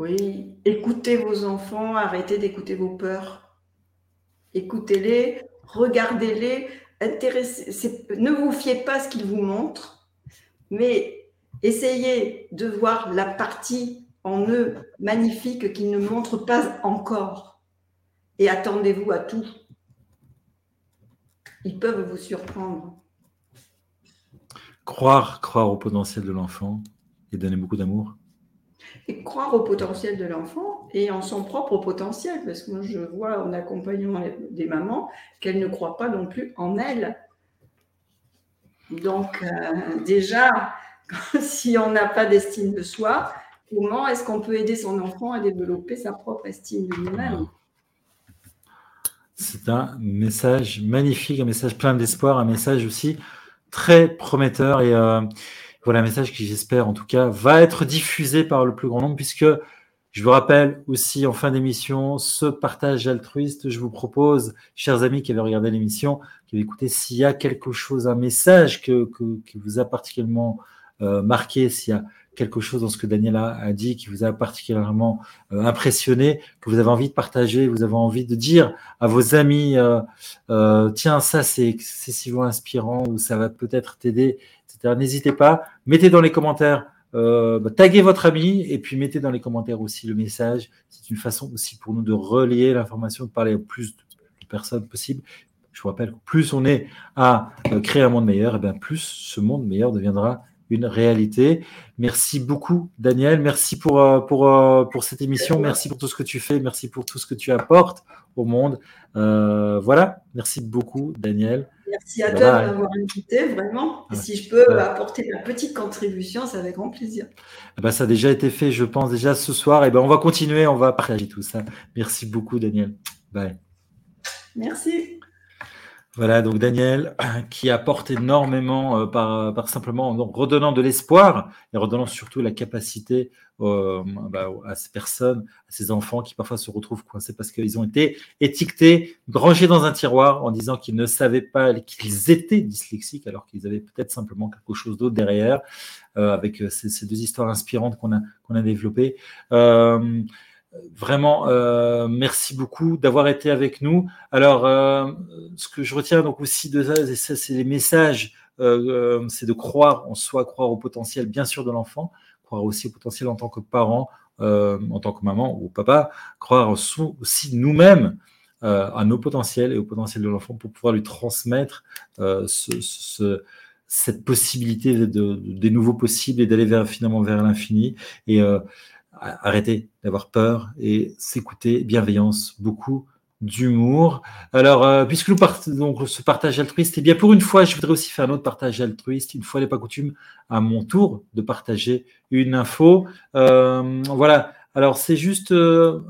Speaker 2: Oui, écoutez vos enfants, arrêtez d'écouter vos peurs. Écoutez-les, regardez-les, intéressez, ne vous fiez pas à ce qu'ils vous montrent, mais Essayez de voir la partie en eux magnifique qu'ils ne montrent pas encore. Et attendez-vous à tout. Ils peuvent vous surprendre.
Speaker 1: Croire, croire au potentiel de l'enfant et donner beaucoup d'amour.
Speaker 2: Et croire au potentiel de l'enfant et en son propre potentiel, parce que moi je vois en accompagnant des mamans qu'elles ne croient pas non plus en elles. Donc euh, déjà, [LAUGHS] si on n'a pas d'estime de soi, comment est-ce qu'on peut aider son enfant à développer sa propre estime de lui-même?
Speaker 1: C'est un message magnifique, un message plein d'espoir, un message aussi très prometteur et euh, voilà un message qui j'espère en tout cas va être diffusé par le plus grand nombre puisque je vous rappelle aussi en fin d'émission ce partage altruiste. Je vous propose, chers amis qui avaient regardé l'émission, qui avaient écouté, s'il y a quelque chose, un message que, qui vous a particulièrement euh, marqué, s'il y a quelque chose dans ce que Daniela a dit qui vous a particulièrement euh, impressionné, que vous avez envie de partager, vous avez envie de dire à vos amis, euh, tiens, ça c'est excessivement inspirant ou ça va peut-être t'aider, etc. N'hésitez pas, mettez dans les commentaires, bah, taguez votre ami et puis mettez dans les commentaires aussi le message. C'est une façon aussi pour nous de relier l'information, de parler au plus de personnes possible. Je vous rappelle, plus on est à créer un monde meilleur, et bien plus ce monde meilleur deviendra une réalité. Merci beaucoup, Daniel. Merci pour, euh, pour, euh, pour cette émission. Merci pour tout ce que tu fais. Merci pour tout ce que tu apportes au monde. Euh, voilà. Merci beaucoup, Daniel.
Speaker 2: Merci à toi de m'avoir invité, vraiment. si je peux apporter ma petite contribution, c'est avec grand plaisir.
Speaker 1: Eh ben, ça a déjà été fait, je pense, déjà ce soir. Et eh ben, on va continuer, on va partager tout ça. Merci beaucoup, Daniel. Bye.
Speaker 2: Merci.
Speaker 1: Voilà, donc Daniel, [CLEARS THROAT] qui apporte énormément euh, par, par, simplement en redonnant de l'espoir et redonnant surtout la capacité euh, bah, à ces personnes, à ces enfants qui parfois se retrouvent coincés parce qu'ils ont été étiquetés, rangés dans un tiroir en disant qu'ils ne savaient pas qu'ils étaient dyslexiques alors qu'ils avaient peut-être simplement quelque chose d'autre derrière, euh, avec ces, deux histoires inspirantes qu'on a développées. Euh, Vraiment, euh, merci beaucoup d'avoir été avec nous. Alors, euh, ce que je retiens donc aussi de ça, c'est les messages, euh, c'est de croire en soi, croire au potentiel, bien sûr, de l'enfant, croire aussi au potentiel en tant que parent, en tant que maman ou papa, croire aussi nous-mêmes à nos potentiels et au potentiel de l'enfant pour pouvoir lui transmettre ce, cette possibilité de, des nouveaux possibles et d'aller vers, finalement vers l'infini. Et arrêter d'avoir peur et s'écouter, bienveillance, beaucoup d'humour. Alors, euh, puisque nous partons ce partage altruiste, et eh bien pour une fois, je voudrais aussi faire un autre partage altruiste, une fois n'est pas coutume, à mon tour de partager une info. Euh, voilà. Alors, c'est juste euh,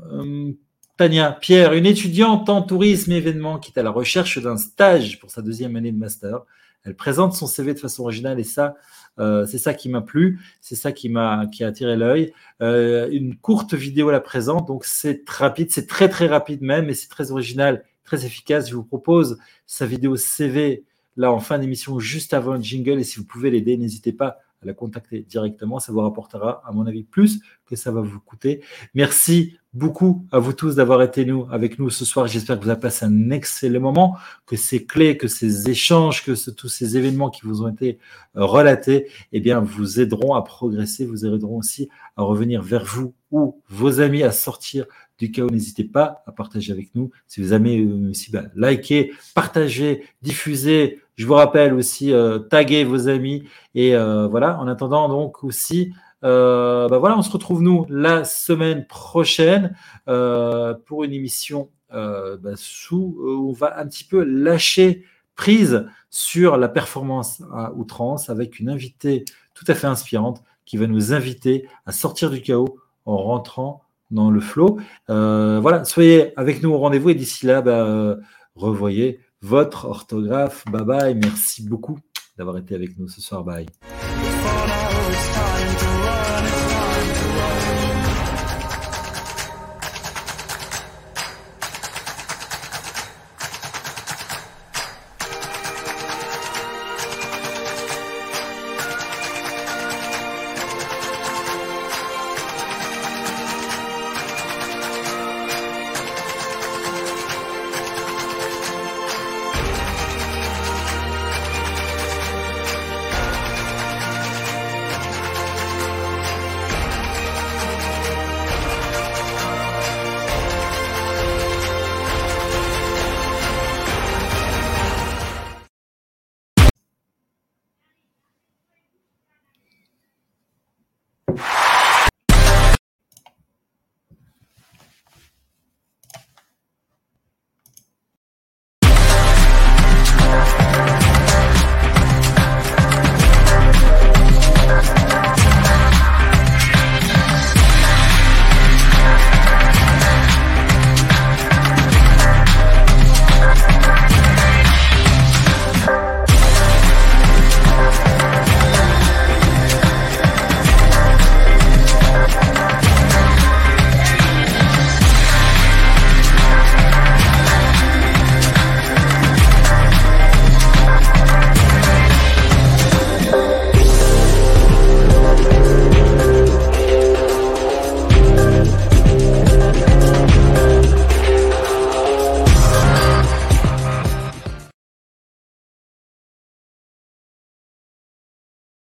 Speaker 1: Tania Pierre, une étudiante en tourisme et événements qui est à la recherche d'un stage pour sa deuxième année de master. Elle présente son CV de façon originale et ça, euh, c'est ça qui m'a plu, c'est ça qui m'a qui a attiré l'œil. Euh, une courte vidéo la présente, donc c'est rapide, c'est très très rapide même, et c'est très original, très efficace. Je vous propose sa vidéo CV là en fin d'émission juste avant le jingle, et si vous pouvez l'aider, n'hésitez pas à la contacter directement. Ça vous rapportera, à mon avis, plus que ça va vous coûter. Merci beaucoup à vous tous d'avoir été nous, avec nous ce soir. J'espère que vous avez passé un excellent moment, que ces clés, que ces échanges, que tous ces événements qui vous ont été euh, relatés, eh bien, vous aideront à progresser, vous aideront aussi à revenir vers vous ou vos amis à sortir du chaos. N'hésitez pas à partager avec nous. Si vous aimez euh, aussi, bah, likez, partagez, diffusez. Je vous rappelle aussi, euh, taguez vos amis. Et voilà, en attendant donc aussi, euh, bah voilà, on se retrouve nous la semaine prochaine euh, pour une émission euh, bah, où on va un petit peu lâcher prise sur la performance à outrance avec une invitée tout à fait inspirante qui va nous inviter à sortir du chaos en rentrant dans le flow. voilà, soyez avec nous au rendez-vous et d'ici là, bah, revoyez votre orthographe. Bye bye, merci beaucoup d'avoir été avec nous ce soir. Bye.